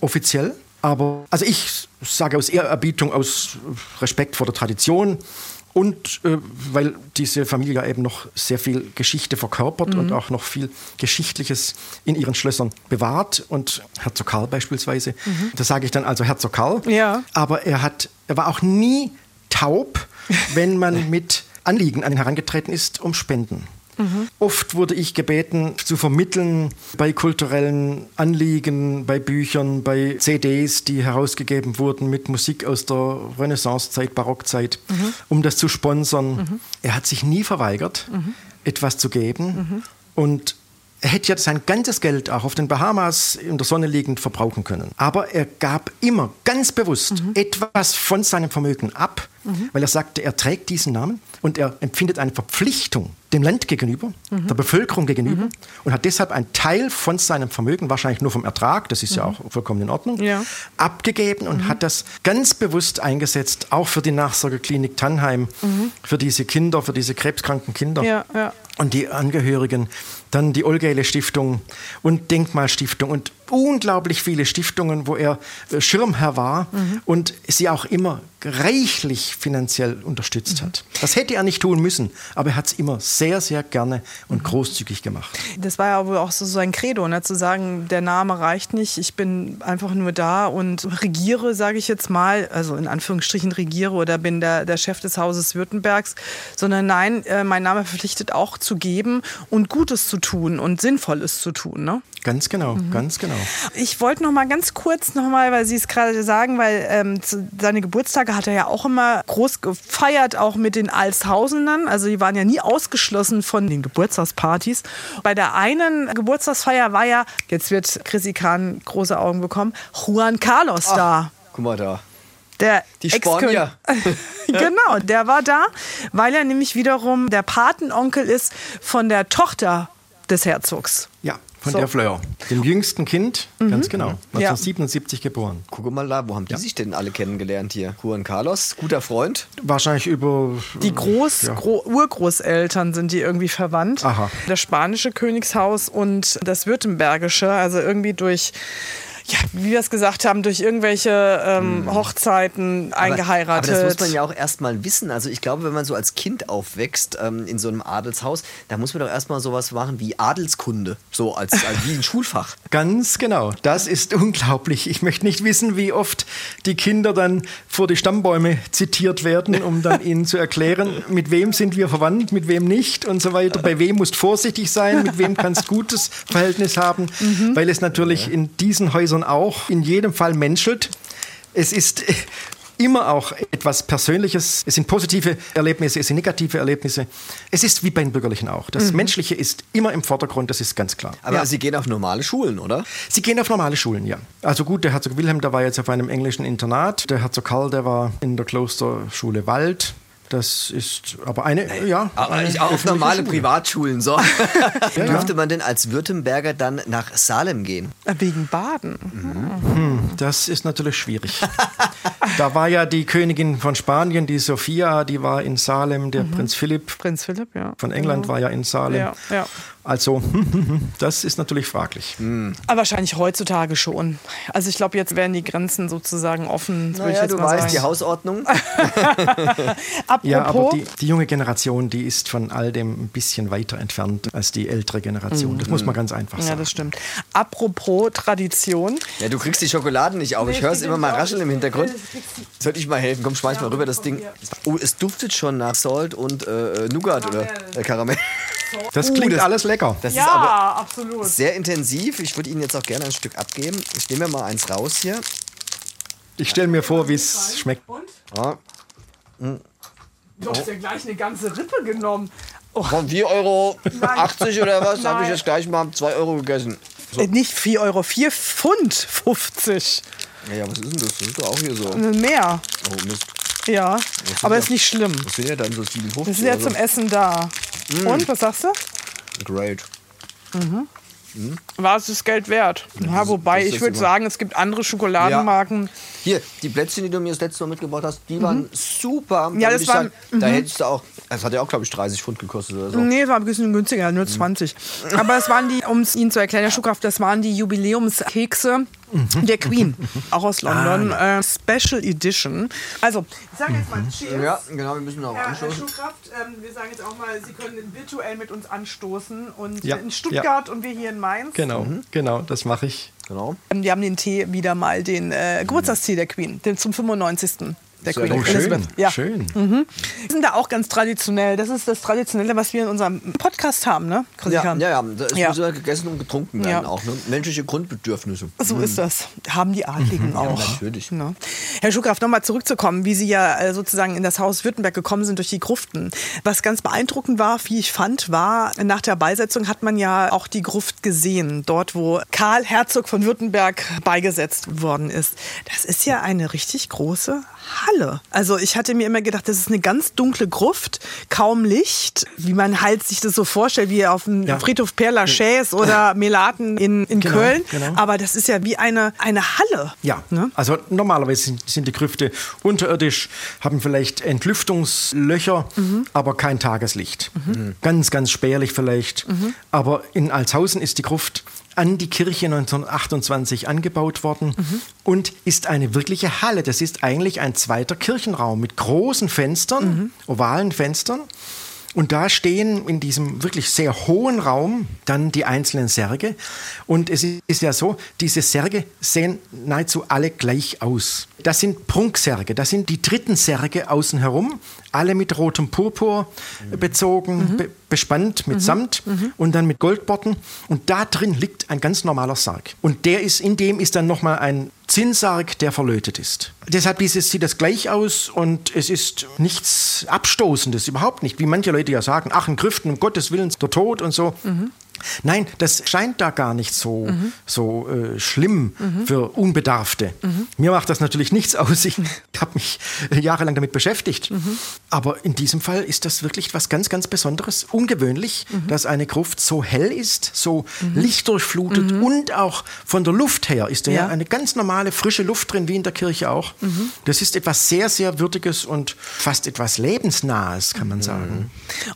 offiziell. Aber also ich sage aus Ehrerbietung, aus Respekt vor der Tradition und äh, weil diese Familie ja eben noch sehr viel Geschichte verkörpert und auch noch viel Geschichtliches in ihren Schlössern bewahrt. Und Herzog Karl beispielsweise, da sage ich dann also Herzog Karl. Ja. Aber er, hat, er war auch nie taub, wenn man mit Anliegen an ihn herangetreten ist, um Spenden. Oft wurde ich gebeten, zu vermitteln bei kulturellen Anliegen, bei Büchern, bei CDs, die herausgegeben wurden mit Musik aus der Renaissancezeit, Barockzeit, um das zu sponsern. Er hat sich nie verweigert, etwas zu geben. Und er hätte ja sein ganzes Geld auch auf den Bahamas in der Sonne liegend verbrauchen können. Aber er gab immer ganz bewusst etwas von seinem Vermögen ab, weil er sagte, er trägt diesen Namen und er empfindet eine Verpflichtung dem Land gegenüber, der Bevölkerung gegenüber und hat deshalb einen Teil von seinem Vermögen, wahrscheinlich nur vom Ertrag, das ist ja auch vollkommen in Ordnung, Ja. abgegeben und hat das ganz bewusst eingesetzt, auch für die Nachsorgeklinik Tannheim, für diese Kinder, für diese krebskranken Kinder Ja, ja. und die Angehörigen, dann die Olgele Stiftung und Denkmalstiftung und unglaublich viele Stiftungen, wo er äh, Schirmherr war und sie auch immer reichlich finanziell unterstützt hat. Das hätte er nicht tun müssen, aber er hat es immer sehr, sehr gerne und großzügig gemacht. Das war ja wohl auch so sein Credo, ne? zu sagen, der Name reicht nicht, ich bin einfach nur da und regiere, sage ich jetzt mal, also in Anführungsstrichen regiere oder bin der, der Chef des Hauses Württembergs, sondern nein, äh, mein Name verpflichtet auch zu geben und Gutes zu tun und Sinnvolles zu tun. Ne? Ganz genau, ganz genau. Ich wollte noch mal ganz kurz noch mal, weil Sie es gerade sagen, weil ähm, seine Geburtstage hat er ja auch immer groß gefeiert, auch mit den Alshausenern. Also die waren ja nie ausgeschlossen von den Geburtstagspartys. Bei der einen Geburtstagsfeier war ja, jetzt wird Chrissy Kahn große Augen bekommen, Juan Carlos da. Guck mal da. Der Die Spanier. genau, der war da, weil er nämlich wiederum der Patenonkel ist von der Tochter des Herzogs. Ja, von So. Mhm. der Fleur, dem jüngsten Kind, ganz genau, Ja. 1977 geboren. Guck mal da, wo haben die sich denn alle kennengelernt hier? Juan Carlos, guter Freund. Wahrscheinlich über Die Groß Ja. Gro Urgroßeltern sind die irgendwie verwandt. Aha. Das spanische Königshaus und das württembergische, also irgendwie durch, ja, wie wir es gesagt haben, durch irgendwelche ähm, Hochzeiten eingeheiratet. Hm. Aber das muss man ja auch erstmal wissen. Also ich glaube, wenn man so als Kind aufwächst ähm, in so einem Adelshaus, da muss man doch erstmal sowas machen wie Adelskunde. So als, als wie ein Schulfach. Ganz genau. Das ist unglaublich. Ich möchte nicht wissen, wie oft die Kinder dann vor die Stammbäume zitiert werden, um dann ihnen zu erklären, mit wem sind wir verwandt, mit wem nicht und so weiter. Bei wem musst vorsichtig sein, mit wem kannst gutes Verhältnis haben, weil es natürlich in diesen Häusern auch in jedem Fall menschelt. Es ist äh, immer auch etwas Persönliches. Es sind positive Erlebnisse, es sind negative Erlebnisse. Es ist wie beim Bürgerlichen auch. Das Menschliche ist immer im Vordergrund, das ist ganz klar. Aber Sie gehen auf normale Schulen, oder? Sie gehen auf normale Schulen, ja. Also gut, der Herzog Wilhelm, der war jetzt auf einem englischen Internat. Der Herzog Karl, der war in der Klosterschule Wald. Das ist aber eine, ja. Aber eine nicht auch auf normale Schule. Privatschulen. So. Dürfte man denn als Württemberger dann nach Salem gehen? Wegen Baden. Das ist natürlich schwierig. da war ja die Königin von Spanien, die Sophia, die war in Salem. Der Prinz Philipp Prinz Philipp, ja. von England war ja in Salem. Ja, ja. Also, das ist natürlich fraglich. Aber wahrscheinlich heutzutage schon. Also ich glaube, jetzt werden die Grenzen sozusagen offen. ich Naja, jetzt du mal weißt, sagen. die Hausordnung. Apropos, Ja, aber die, die junge Generation, die ist von all dem ein bisschen weiter entfernt als die ältere Generation. Das muss man ganz einfach ja, sagen. das stimmt. Apropos Tradition. Ja, du kriegst die Schokoladen nicht auf. Ich höre es immer mal rascheln im Hintergrund. Soll ich mal helfen? Komm, schmeiß mal rüber das Ding. Oh, es duftet schon nach Salt und äh, Nougat oder äh, Karamell. Das Uh, klingt das- alles lecker. Das ist aber absolut. sehr intensiv. Ich würde Ihnen jetzt auch gerne ein Stück abgeben. Ich nehme mir mal eins raus hier. Ich stelle mir vor, wie es schmeckt. Ja. Du hast ja gleich eine ganze Rippe genommen. Oh, Von 4,80 Euro oder was? Habe ich jetzt gleich mal 2 Euro gegessen. äh, nicht 4 Euro, 4 Pfund 50. Ja, ja, was ist denn das? Das ist doch auch hier so. Mehr. Oh Mist. Ja, aber ist nicht schlimm. Was sind ja dann so 57 Wir sind ja oder so? zum Essen da. Und, was sagst du? Great. War es das Geld wert? Ja, wobei, ich würde sagen, es gibt andere Schokoladenmarken. Hier, die Plätzchen, die du mir das letzte Mal mitgebracht hast, die waren super. Mhm. Ja, Da das waren- sagen, Da hättest du auch, das hat ja auch, glaube ich, 30 Pfund gekostet oder so. Nee, es war ein bisschen günstiger, nur 20. Aber es waren die, um es Ihnen zu erklären, Herr Schuhkraft, das waren die Jubiläumskekse der Queen, auch aus London. äh, Special Edition. Also, ich sage jetzt mal Cheers. Ja, genau, wir müssen noch Herr, Herr anstoßen. Ähm, wir sagen jetzt auch mal, Sie können virtuell mit uns anstoßen. Und Ja, in Stuttgart und wir hier in Mainz. Genau, genau, das mache ich. Genau. Ähm, Die haben den Tee wieder mal, den äh, Geburtstagstee der Queen, den zum 95. der Sehr. Oh, schön, Elizabeth. Ja. schön. Wir sind da auch ganz traditionell. Das ist das Traditionelle, was wir in unserem Podcast haben, ne? Ja, ja, ja, da ist Ja. muss ja gegessen und getrunken werden Ja. auch. Ne? Menschliche Grundbedürfnisse. So ist das. Haben die Adligen auch. natürlich. Ne? Herr Schuhkraft, nochmal zurückzukommen, wie Sie ja äh, sozusagen in das Haus Württemberg gekommen sind durch die Gruften. Was ganz beeindruckend war, wie ich fand, war, nach der Beisetzung hat man ja auch die Gruft gesehen, dort wo Karl Herzog von Württemberg beigesetzt worden ist. Das ist ja eine richtig große Halle. Also ich hatte mir immer gedacht, das ist eine ganz dunkle Gruft, kaum Licht, wie man halt sich das so vorstellt, wie auf dem Ja. Friedhof Père Lachaise oder Melaten in, in Genau, Köln. genau. Aber das ist ja wie eine, eine Halle. Ja, Ne? also normalerweise sind, sind die Grüfte unterirdisch, haben vielleicht Entlüftungslöcher, aber kein Tageslicht. Ganz, ganz spärlich vielleicht. Aber in Alshausen ist die Gruft an die Kirche 1928 angebaut worden und ist eine wirkliche Halle. Das ist eigentlich ein zweiter Kirchenraum mit großen Fenstern, ovalen Fenstern. Und da stehen in diesem wirklich sehr hohen Raum dann die einzelnen Särge. Und es ist ja so, diese Särge sehen nahezu alle gleich aus. Das sind Prunksärge, das sind die dritten Särge außen herum, alle mit rotem Purpur bezogen, be bespannt mit Samt und dann mit Goldborten. Und da drin liegt ein ganz normaler Sarg. Und der ist, in dem ist dann nochmal ein Zinnsarg, der verlötet ist. Deshalb dieses, sieht das gleich aus und es ist nichts Abstoßendes, überhaupt nicht. Wie manche Leute ja sagen, ach, ein Grüften, um Gottes Willen, der Tod und so. Nein, das scheint da gar nicht so, so äh, schlimm für Unbedarfte. Mir macht das natürlich nichts aus. Ich habe mich jahrelang damit beschäftigt. Aber in diesem Fall ist das wirklich was ganz, ganz Besonderes. Ungewöhnlich, dass eine Gruft so hell ist, so lichtdurchflutet und auch von der Luft her ist da ja. Ja. eine ganz normale, frische Luft drin, wie in der Kirche auch. Das ist etwas sehr, sehr Würdiges und fast etwas Lebensnahes, kann man sagen.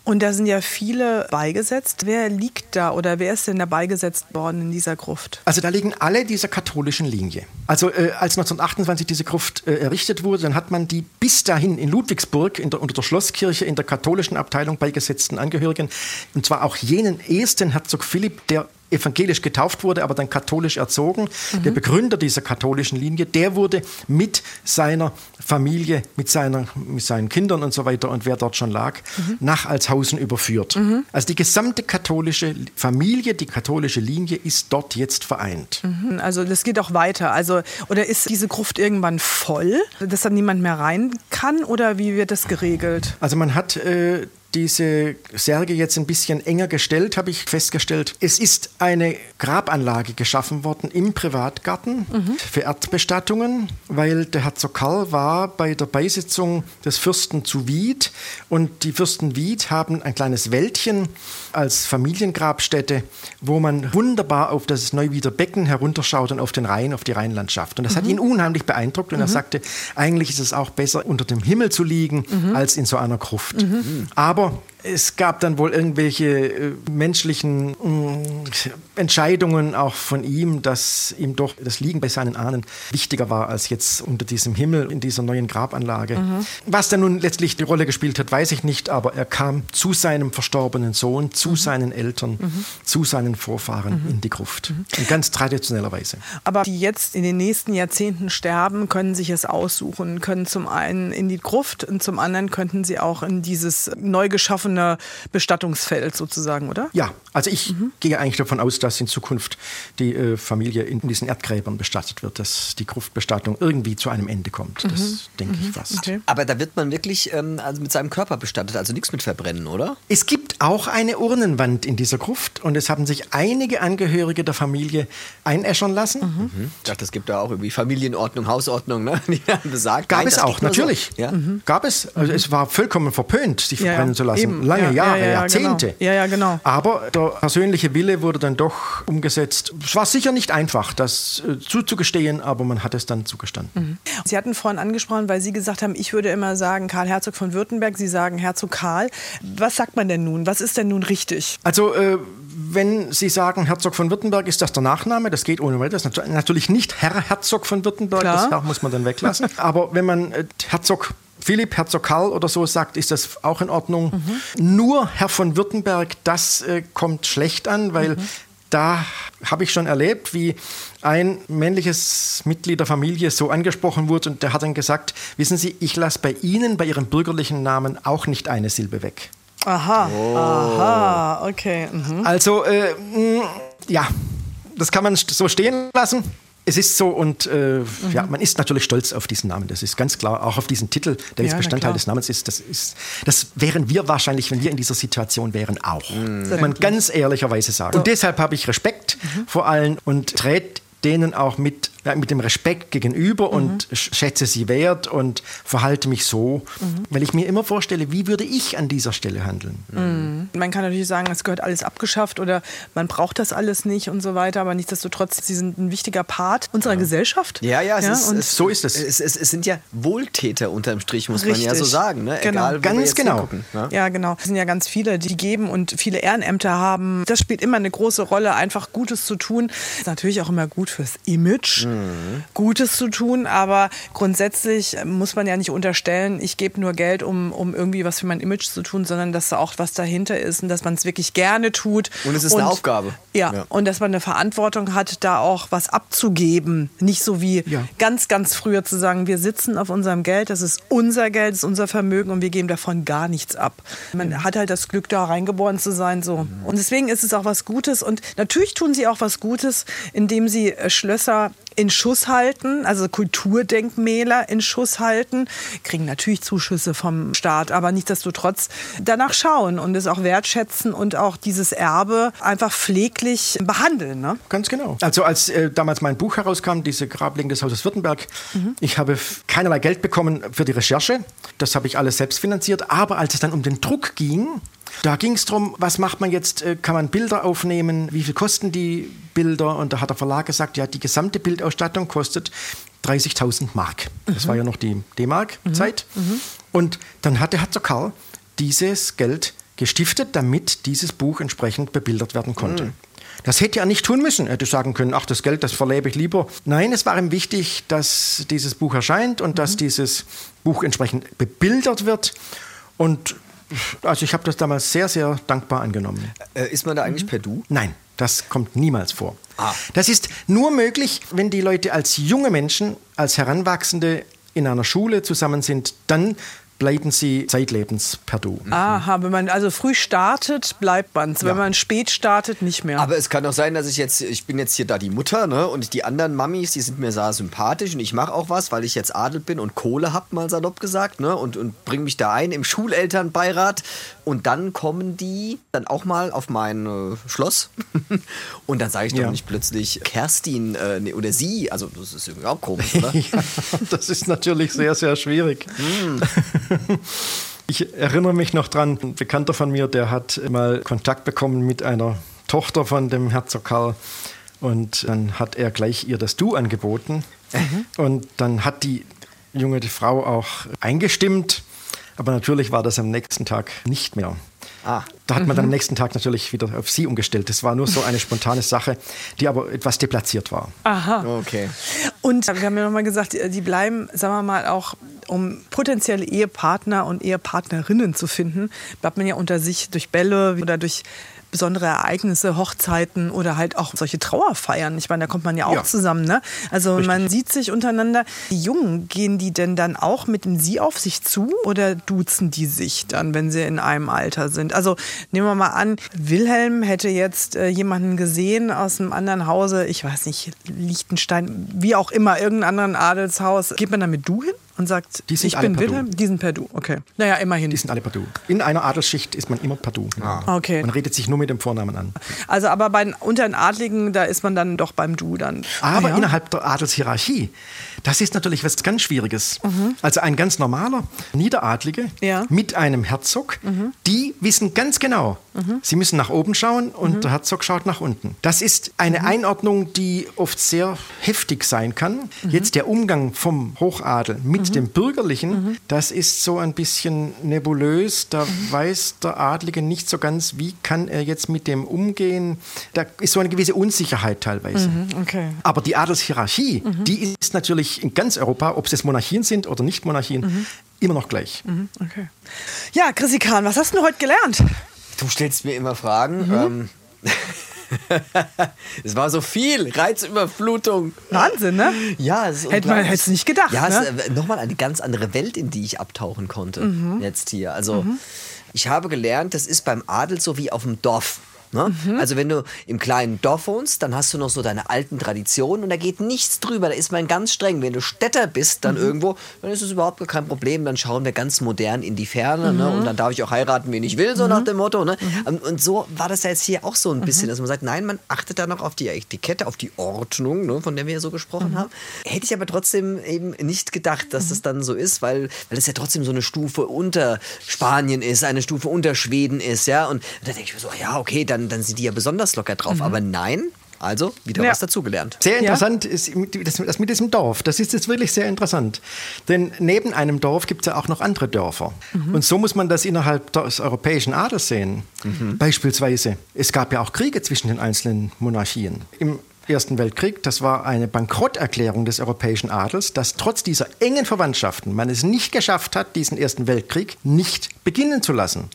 Und da sind ja viele beigesetzt. Wer liegt da oder wer ist denn da beigesetzt worden in dieser Gruft? Also da liegen alle dieser katholischen Linie. Also äh, als 1928 diese Gruft äh, errichtet wurde, dann hat man die bis dahin in Ludwigsburg in der, unter der Schlosskirche in der katholischen Abteilung beigesetzten Angehörigen, und zwar auch jenen ersten Herzog Philipp, der evangelisch getauft wurde, aber dann katholisch erzogen. Der Begründer dieser katholischen Linie, der wurde mit seiner Familie, mit, seiner, mit seinen Kindern und so weiter und wer dort schon lag, nach Altshausen überführt. Also die gesamte katholische Familie, die katholische Linie ist dort jetzt vereint. Also das geht auch weiter. Also oder ist diese Gruft irgendwann voll, dass da niemand mehr rein kann oder wie wird das geregelt? Also man hat äh, diese Särge jetzt ein bisschen enger gestellt, habe ich festgestellt. Es ist eine Grabanlage geschaffen worden im Privatgarten für Erdbestattungen, weil der Herzog Karl war bei der Beisitzung des Fürsten zu Wied und die Fürsten Wied haben ein kleines Wäldchen als Familiengrabstätte, wo man wunderbar auf das Neuwieder Becken herunterschaut und auf den Rhein, auf die Rheinlandschaft. Und das hat ihn unheimlich beeindruckt und er sagte, eigentlich ist es auch besser, unter dem Himmel zu liegen, als in so einer Gruft. Aber bon. Es gab dann wohl irgendwelche äh, menschlichen mh, Entscheidungen auch von ihm, dass ihm doch das Liegen bei seinen Ahnen wichtiger war als jetzt unter diesem Himmel in dieser neuen Grabanlage. Was dann nun letztlich die Rolle gespielt hat, weiß ich nicht, aber er kam zu seinem verstorbenen Sohn, zu seinen Eltern, zu seinen Vorfahren in die Gruft. In ganz traditioneller Weise. Aber die jetzt in den nächsten Jahrzehnten sterben, können sich es aussuchen, können zum einen in die Gruft und zum anderen könnten sie auch in dieses neu geschaffene Bestattungsfeld sozusagen, oder? Ja, also ich gehe eigentlich davon aus, dass in Zukunft die äh, Familie in diesen Erdgräbern bestattet wird, dass die Gruftbestattung irgendwie zu einem Ende kommt. Das denke ich fast. Okay. Aber da wird man wirklich ähm, also mit seinem Körper bestattet, also nichts mit Verbrennen, oder? Es gibt auch eine Urnenwand in dieser Gruft und es haben sich einige Angehörige der Familie einäschern lassen. Ich dachte, es gibt da auch irgendwie Familienordnung, Hausordnung, ne? die dann besagt. Gab nein, es auch, nur so. natürlich. Ja? Gab es. Also es war vollkommen verpönt, sich Ja, ja. verbrennen zu lassen. Eben. Lange Ja, Jahre, ja, ja, Jahrzehnte. genau. Ja, ja, genau. Aber der persönliche Wille wurde dann doch umgesetzt. Es war sicher nicht einfach, das äh, zuzugestehen, aber man hat es dann zugestanden. Sie hatten vorhin angesprochen, weil Sie gesagt haben, ich würde immer sagen Karl Herzog von Württemberg, Sie sagen Herzog Karl. Was sagt man denn nun? Was ist denn nun richtig? Also, äh, wenn Sie sagen, Herzog von Württemberg, ist das der Nachname? Das geht ohne weiteres. Natürlich nicht Herr Herzog von Württemberg, Klar. das muss man dann weglassen. Aber wenn man äh, Herzog Philipp, Herzog Karl oder so sagt, ist das auch in Ordnung. Nur Herr von Württemberg, das äh, kommt schlecht an, weil da habe ich schon erlebt, wie ein männliches Mitglied der Familie so angesprochen wurde und der hat dann gesagt, wissen Sie, ich lasse bei Ihnen, bei Ihrem bürgerlichen Namen auch nicht eine Silbe weg. Aha, aha, okay. Mhm. Also, äh, mh, ja, das kann man so stehen lassen. Es ist so und äh, ja, man ist natürlich stolz auf diesen Namen. Das ist ganz klar, auch auf diesen Titel, der jetzt Bestandteil des Namens ist. Das ist, das wären wir wahrscheinlich, wenn wir in dieser Situation wären, auch. Muss man ganz ehrlicherweise sagen. Und deshalb habe ich Respekt vor allen und trete denen auch mit mit dem Respekt gegenüber und sch- schätze sie wert und verhalte mich so, weil ich mir immer vorstelle, wie würde ich an dieser Stelle handeln. Man kann natürlich sagen, es gehört alles abgeschafft oder man braucht das alles nicht und so weiter, aber nichtsdestotrotz, sie sind ein wichtiger Part unserer Gesellschaft. Ja, ja, es ist, und es, so ist es. Es, es. es sind ja Wohltäter unterm Strich, muss man ja Richtig. so sagen. Ne? Genau. Egal, wo Ganz wir jetzt genau. ne? Ja, genau. Es sind ja ganz viele, die geben und viele Ehrenämter haben. Das spielt immer eine große Rolle, einfach Gutes zu tun. Ist natürlich auch immer gut fürs Image, Gutes zu tun, aber grundsätzlich muss man ja nicht unterstellen, ich gebe nur Geld, um, um irgendwie was für mein Image zu tun, sondern dass da auch was dahinter ist und dass man es wirklich gerne tut. Und es ist eine Aufgabe. Ja, Ja. und dass man eine Verantwortung hat, da auch was abzugeben. Nicht so wie Ja. ganz, ganz früher zu sagen, wir sitzen auf unserem Geld, das ist unser Geld, das ist unser Vermögen und wir geben davon gar nichts ab. Man hat halt das Glück, da reingeboren zu sein. So. Und deswegen ist es auch was Gutes. Und natürlich tun sie auch was Gutes, indem sie äh, Schlösser in Schuss halten, also Kulturdenkmäler in Schuss halten, kriegen natürlich Zuschüsse vom Staat, aber nichtsdestotrotz danach schauen und es auch wertschätzen und auch dieses Erbe einfach pfleglich behandeln. Ne? Ganz genau. Also als äh, damals mein Buch herauskam, diese Grablegen des Hauses Württemberg, ich habe keinerlei Geld bekommen für die Recherche. Das habe ich alles selbst finanziert. Aber als es dann um den Druck ging, da ging es darum, was macht man jetzt? Äh, Kann man Bilder aufnehmen? Wie viel kosten die Bilder? Und da hat der Verlag gesagt, ja, die gesamte Bildausstattung kostet 30.000 Mark. Das war ja noch die D-Mark-Zeit. Und dann hat der Herzog Karl dieses Geld gestiftet, damit dieses Buch entsprechend bebildert werden konnte. Das hätte er nicht tun müssen. Er hätte sagen können, ach, das Geld, das verlebe ich lieber. Nein, es war ihm wichtig, dass dieses Buch erscheint und dass dieses Buch entsprechend bebildert wird. Und also ich habe das damals sehr, sehr dankbar angenommen. Äh, ist man da eigentlich per Du? Nein, das kommt niemals vor. Ah. Das ist nur möglich, wenn die Leute als junge Menschen, als Heranwachsende in einer Schule zusammen sind, dann bleiben sie zeitlebens per Du. Aha, wenn man also früh startet, bleibt man Wenn man spät startet, nicht mehr. Aber es kann auch sein, dass ich jetzt, ich bin jetzt hier da die Mutter, ne? Und die anderen Mamis, die sind mir sehr sympathisch und ich mache auch was, weil ich jetzt Adel bin und Kohle hab, mal salopp gesagt, ne? Und, und bringe mich da ein im Schulelternbeirat. Und dann kommen die dann auch mal auf mein äh, Schloss. und dann sage ich doch Ja. nicht plötzlich Kerstin äh, nee, oder sie. Also das ist irgendwie auch komisch, oder? Ja, das ist natürlich sehr, sehr schwierig. Ich erinnere mich noch dran, ein Bekannter von mir, der hat mal Kontakt bekommen mit einer Tochter von dem Herzog Karl. Und dann hat er gleich ihr das Du angeboten. Und dann hat die junge Frau auch eingestimmt. Aber natürlich war das am nächsten Tag nicht mehr. Ah. Da hat man dann am nächsten Tag natürlich wieder auf sie umgestellt. Das war nur so eine spontane Sache, die aber etwas deplatziert war. Okay. Und wir haben ja nochmal gesagt, die bleiben, sagen wir mal, auch um potenzielle Ehepartner und Ehepartnerinnen zu finden, bleibt man ja unter sich durch Bälle oder durch besondere Ereignisse, Hochzeiten oder halt auch solche Trauerfeiern. Ich meine, da kommt man ja auch Ja. zusammen. Ne? Also man sieht sich untereinander. Die Jungen, gehen die denn dann auch mit dem Sie auf sich zu oder duzen die sich dann, wenn sie in einem Alter sind? Also nehmen wir mal an, Wilhelm hätte jetzt äh, jemanden gesehen aus einem anderen Hause, ich weiß nicht, Liechtenstein, wie auch immer, irgendein anderen Adelshaus. Geht man dann mit Du hin und sagt, Die sind ich alle bin. Wilhelm? Die sind per Du, okay. Naja, immerhin. Die sind alle per Du. In einer Adelsschicht ist man immer per Du. Okay. Man redet sich nur mit dem Vornamen an. Also aber bei unter den Adligen, da ist man dann doch beim Du dann. Aber ja. innerhalb der Adelshierarchie, das ist natürlich was ganz Schwieriges. Also ein ganz normaler Niederadlige Mhm. Ja. Mhm. mit einem Herzog, die wissen ganz genau, sie müssen nach oben schauen und Mhm. der Herzog schaut nach unten. Das ist eine Einordnung, die oft sehr heftig sein kann. Mhm. Jetzt der Umgang vom Hochadel mit dem Bürgerlichen, das ist so ein bisschen nebulös. Da Mhm. weiß der Adlige nicht so ganz, wie kann er jetzt mit dem umgehen. Da ist so eine gewisse Unsicherheit teilweise. Okay. Aber die Adelshierarchie, die ist natürlich in ganz Europa, ob es jetzt Monarchien sind oder nicht Monarchien, immer noch gleich. okay. Ja, Chrissy Kahn, was hast du heute gelernt? Du stellst mir immer Fragen. Ähm, es war so viel. Reizüberflutung. Wahnsinn, ne? Ja, es ist Hätte man- hätt's nicht gedacht, Ja, ne? Mhm. es ist äh, nochmal eine ganz andere Welt, in die ich abtauchen konnte. Jetzt hier. Also, ich habe gelernt, das ist beim Adel so wie auf dem Dorf. Ne? Also wenn du im kleinen Dorf wohnst, dann hast du noch so deine alten Traditionen und da geht nichts drüber. Da ist man ganz streng. Wenn du Städter bist, dann irgendwo, dann ist es überhaupt kein Problem. Dann schauen wir ganz modern in die Ferne ne? und dann darf ich auch heiraten, wen ich will, so nach dem Motto. Ne? Und, und so war das ja jetzt hier auch so ein bisschen, dass man sagt, nein, man achtet da noch auf die Etikette, auf die Ordnung, ne? von der wir ja so gesprochen haben. Hätte ich aber trotzdem eben nicht gedacht, dass das dann so ist, weil, weil es ja trotzdem so eine Stufe unter Spanien ist, eine Stufe unter Schweden ist, ja. Und da denke ich mir so, ja, okay, dann, dann sind die ja besonders locker drauf. Aber nein, also wieder Ja. was dazugelernt. Sehr interessant ist mit- das, das mit diesem Dorf. Das ist jetzt wirklich sehr interessant. Denn neben einem Dorf gibt es ja auch noch andere Dörfer. Und so muss man das innerhalb des europäischen Adels sehen. Beispielsweise, es gab ja auch Kriege zwischen den einzelnen Monarchien. Im Ersten Weltkrieg, das war eine Bankrotterklärung des europäischen Adels, dass trotz dieser engen Verwandtschaften man es nicht geschafft hat, diesen Ersten Weltkrieg nicht beginnen zu lassen.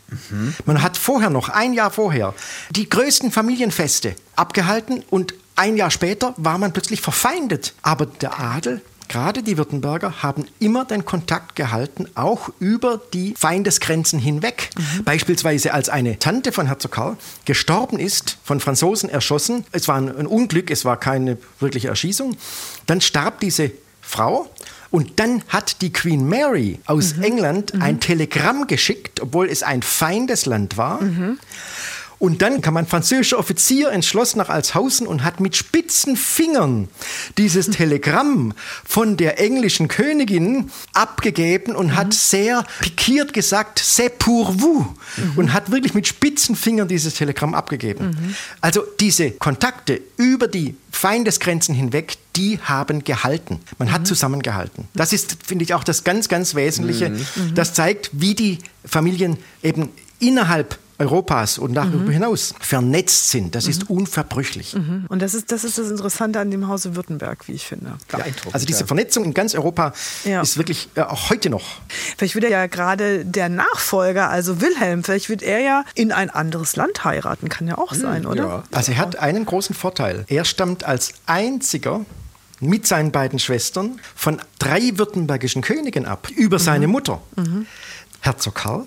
Man hat vorher noch, ein Jahr vorher, die größten Familienfeste abgehalten und ein Jahr später war man plötzlich verfeindet. Aber der Adel, gerade die Württemberger, haben immer den Kontakt gehalten, auch über die Feindesgrenzen hinweg. Beispielsweise als eine Tante von Herzog Karl gestorben ist, von Franzosen erschossen. Es war ein, Unglück, es war keine wirkliche Erschießung. Dann starb diese Frau. Und dann hat die Queen Mary aus England ein Telegramm geschickt, obwohl es ein Feindesland war. Und dann kam ein französischer Offizier ins Schloss nach Alshausen und hat mit spitzen Fingern dieses Telegramm von der englischen Königin abgegeben und hat sehr pikiert gesagt, c'est pour vous. Und hat wirklich mit spitzen Fingern dieses Telegramm abgegeben. Also diese Kontakte über die Feindesgrenzen hinweg, die haben gehalten. Man hat zusammengehalten. Das ist, finde ich, auch das ganz, ganz Wesentliche. Das zeigt, wie die Familien eben innerhalb Europas und darüber hinaus vernetzt sind. Das ist unverbrüchlich. Und das ist, das ist das Interessante an dem Hause Württemberg, wie ich finde. Beeindruckend. Also diese Vernetzung in ganz Europa Ja. ist wirklich äh, auch heute noch. Vielleicht wird er ja gerade der Nachfolger, also Wilhelm, vielleicht wird er ja in ein anderes Land heiraten. Kann ja auch sein, oder? ja. Also er hat einen großen Vorteil. Er stammt als einziger mit seinen beiden Schwestern von drei württembergischen Königen ab, über seine Mutter. Herzog Karl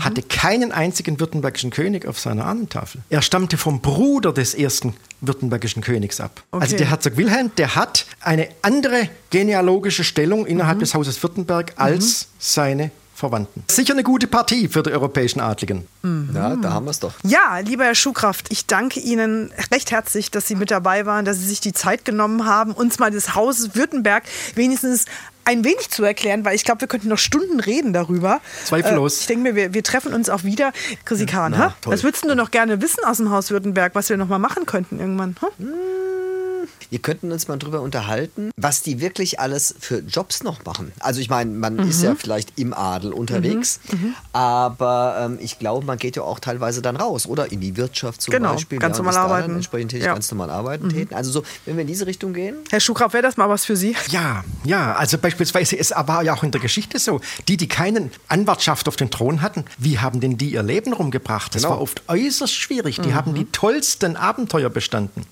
hatte keinen einzigen württembergischen König auf seiner Ahnentafel. Er stammte vom Bruder des ersten württembergischen Königs ab. Also Okay. der Herzog Wilhelm, der hat eine andere genealogische Stellung innerhalb des Hauses Württemberg als seine Verwandten. Sicher eine gute Partie für die europäischen Adligen. Ja, da haben wir es doch. Ja, lieber Herr Schuhkraft, ich danke Ihnen recht herzlich, dass Sie mit dabei waren, dass Sie sich die Zeit genommen haben, uns mal das Haus Württemberg wenigstens ein wenig zu erklären, weil ich glaube, wir könnten noch Stunden reden darüber. Zweifellos. Äh, ich denke mir, wir, wir treffen uns auch wieder. Chrissy Kahn, na, was würdest du noch gerne wissen aus dem Haus Württemberg, was wir noch mal machen könnten irgendwann? Ha? Wir könnten uns mal drüber unterhalten, was die wirklich alles für Jobs noch machen. Also ich meine, man ist Mhm. ja vielleicht im Adel unterwegs, aber ähm, ich glaube, man geht ja auch teilweise dann raus, oder? In die Wirtschaft zum Genau, Beispiel. ganz normal ist da dann arbeiten. Entsprechend tätig, Ja. Mhm. ganz normal arbeiten täten. Also so, wenn wir in diese Richtung gehen. Herr Schuhkraft, wäre das mal was für Sie? Ja, ja, also beispielsweise, es war ja auch in der Geschichte so, die, die keinen Anwartschaft auf den Thron hatten, wie haben denn die ihr Leben rumgebracht? Das Genau. war oft äußerst schwierig. Die haben die tollsten Abenteuer bestanden.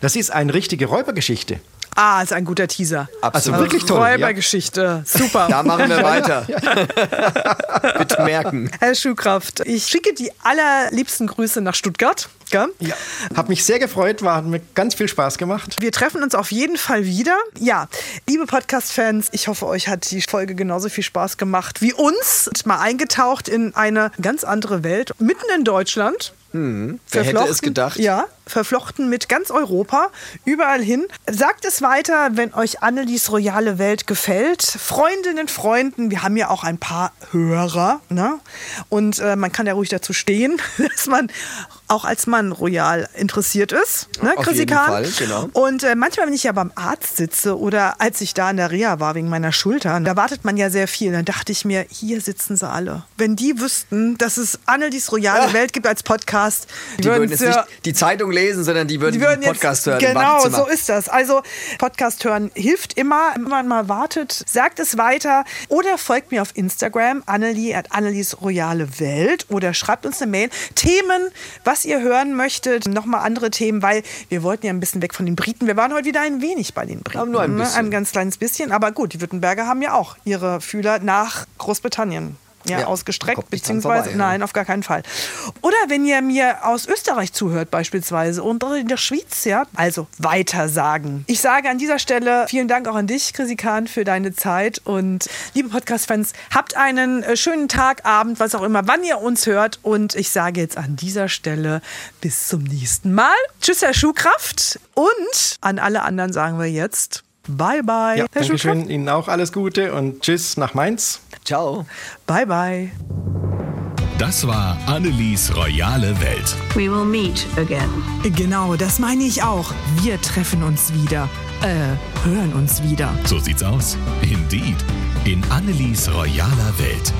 Das ist eine richtige Räubergeschichte. Ah, ist ein guter Teaser. Absolut. wirklich toll, ja. Räubergeschichte. Super. Da machen wir weiter. Bitte merken. Herr Schuhkraft, ich schicke die allerliebsten Grüße nach Stuttgart. Gell? Ja. Hat mich sehr gefreut, war, hat mir ganz viel Spaß gemacht. Wir treffen uns auf jeden Fall wieder. Ja, liebe Podcast-Fans, ich hoffe, euch hat die Folge genauso viel Spaß gemacht wie uns. Mal eingetaucht in eine ganz andere Welt, mitten in Deutschland. Hm, Wer hätte es gedacht? Ja, verflochten mit ganz Europa, überall hin. Sagt es weiter, wenn euch Annelies royale Welt gefällt. Freundinnen, Freunden, wir haben ja auch ein paar Hörer. Ne? Und äh, man kann ja ruhig dazu stehen, dass man auch als Mann royal interessiert ist. Ne, Auf Chrissy jeden Kahn? Fall, genau. Und äh, manchmal, wenn ich ja beim Arzt sitze oder als ich da in der Reha war wegen meiner Schulter, da wartet man ja sehr viel. Dann dachte ich mir, hier sitzen sie alle. Wenn die wüssten, dass es Annelies royale Ja. Welt gibt als Podcast, Die würden würden's jetzt ja- nicht die Zeitung lesen, sondern die würden, die würden den Podcast jetzt, hören. Genau, so ist das. Also Podcast hören hilft immer, wenn man mal wartet. Sagt es weiter oder folgt mir auf Instagram, Annelie at Annelies Royale Welt oder schreibt uns eine Mail. Themen, was ihr hören möchtet, nochmal andere Themen, weil wir wollten ja ein bisschen weg von den Briten. Wir waren heute wieder ein wenig bei den Briten. Aber nur ein ne? bisschen. Ein ganz kleines bisschen. Aber gut, die Württemberger haben ja auch ihre Fühler nach Großbritannien ja, Ja, ausgestreckt, beziehungsweise, vorbei, ja. nein, auf gar keinen Fall. Oder wenn ihr mir aus Österreich zuhört beispielsweise und in der Schweiz, ja, also weiter sagen. Ich sage an dieser Stelle vielen Dank auch an dich, Chrissy Kahn, für deine Zeit und liebe Podcast-Fans, habt einen äh, schönen Tag, Abend, was auch immer, wann ihr uns hört und ich sage jetzt an dieser Stelle bis zum nächsten Mal. Tschüss, Herr Schuhkraft und an alle anderen sagen wir jetzt Bye, bye. Ja, Herr danke Schuhkraft. schön. Ihnen auch alles Gute und tschüss nach Mainz. Ciao. Bye, bye. Das war Annelies royale Welt. We will meet again. Genau, das meine ich auch. Wir treffen uns wieder. Äh, hören uns wieder. So sieht's aus. Indeed. In Annelies royaler Welt.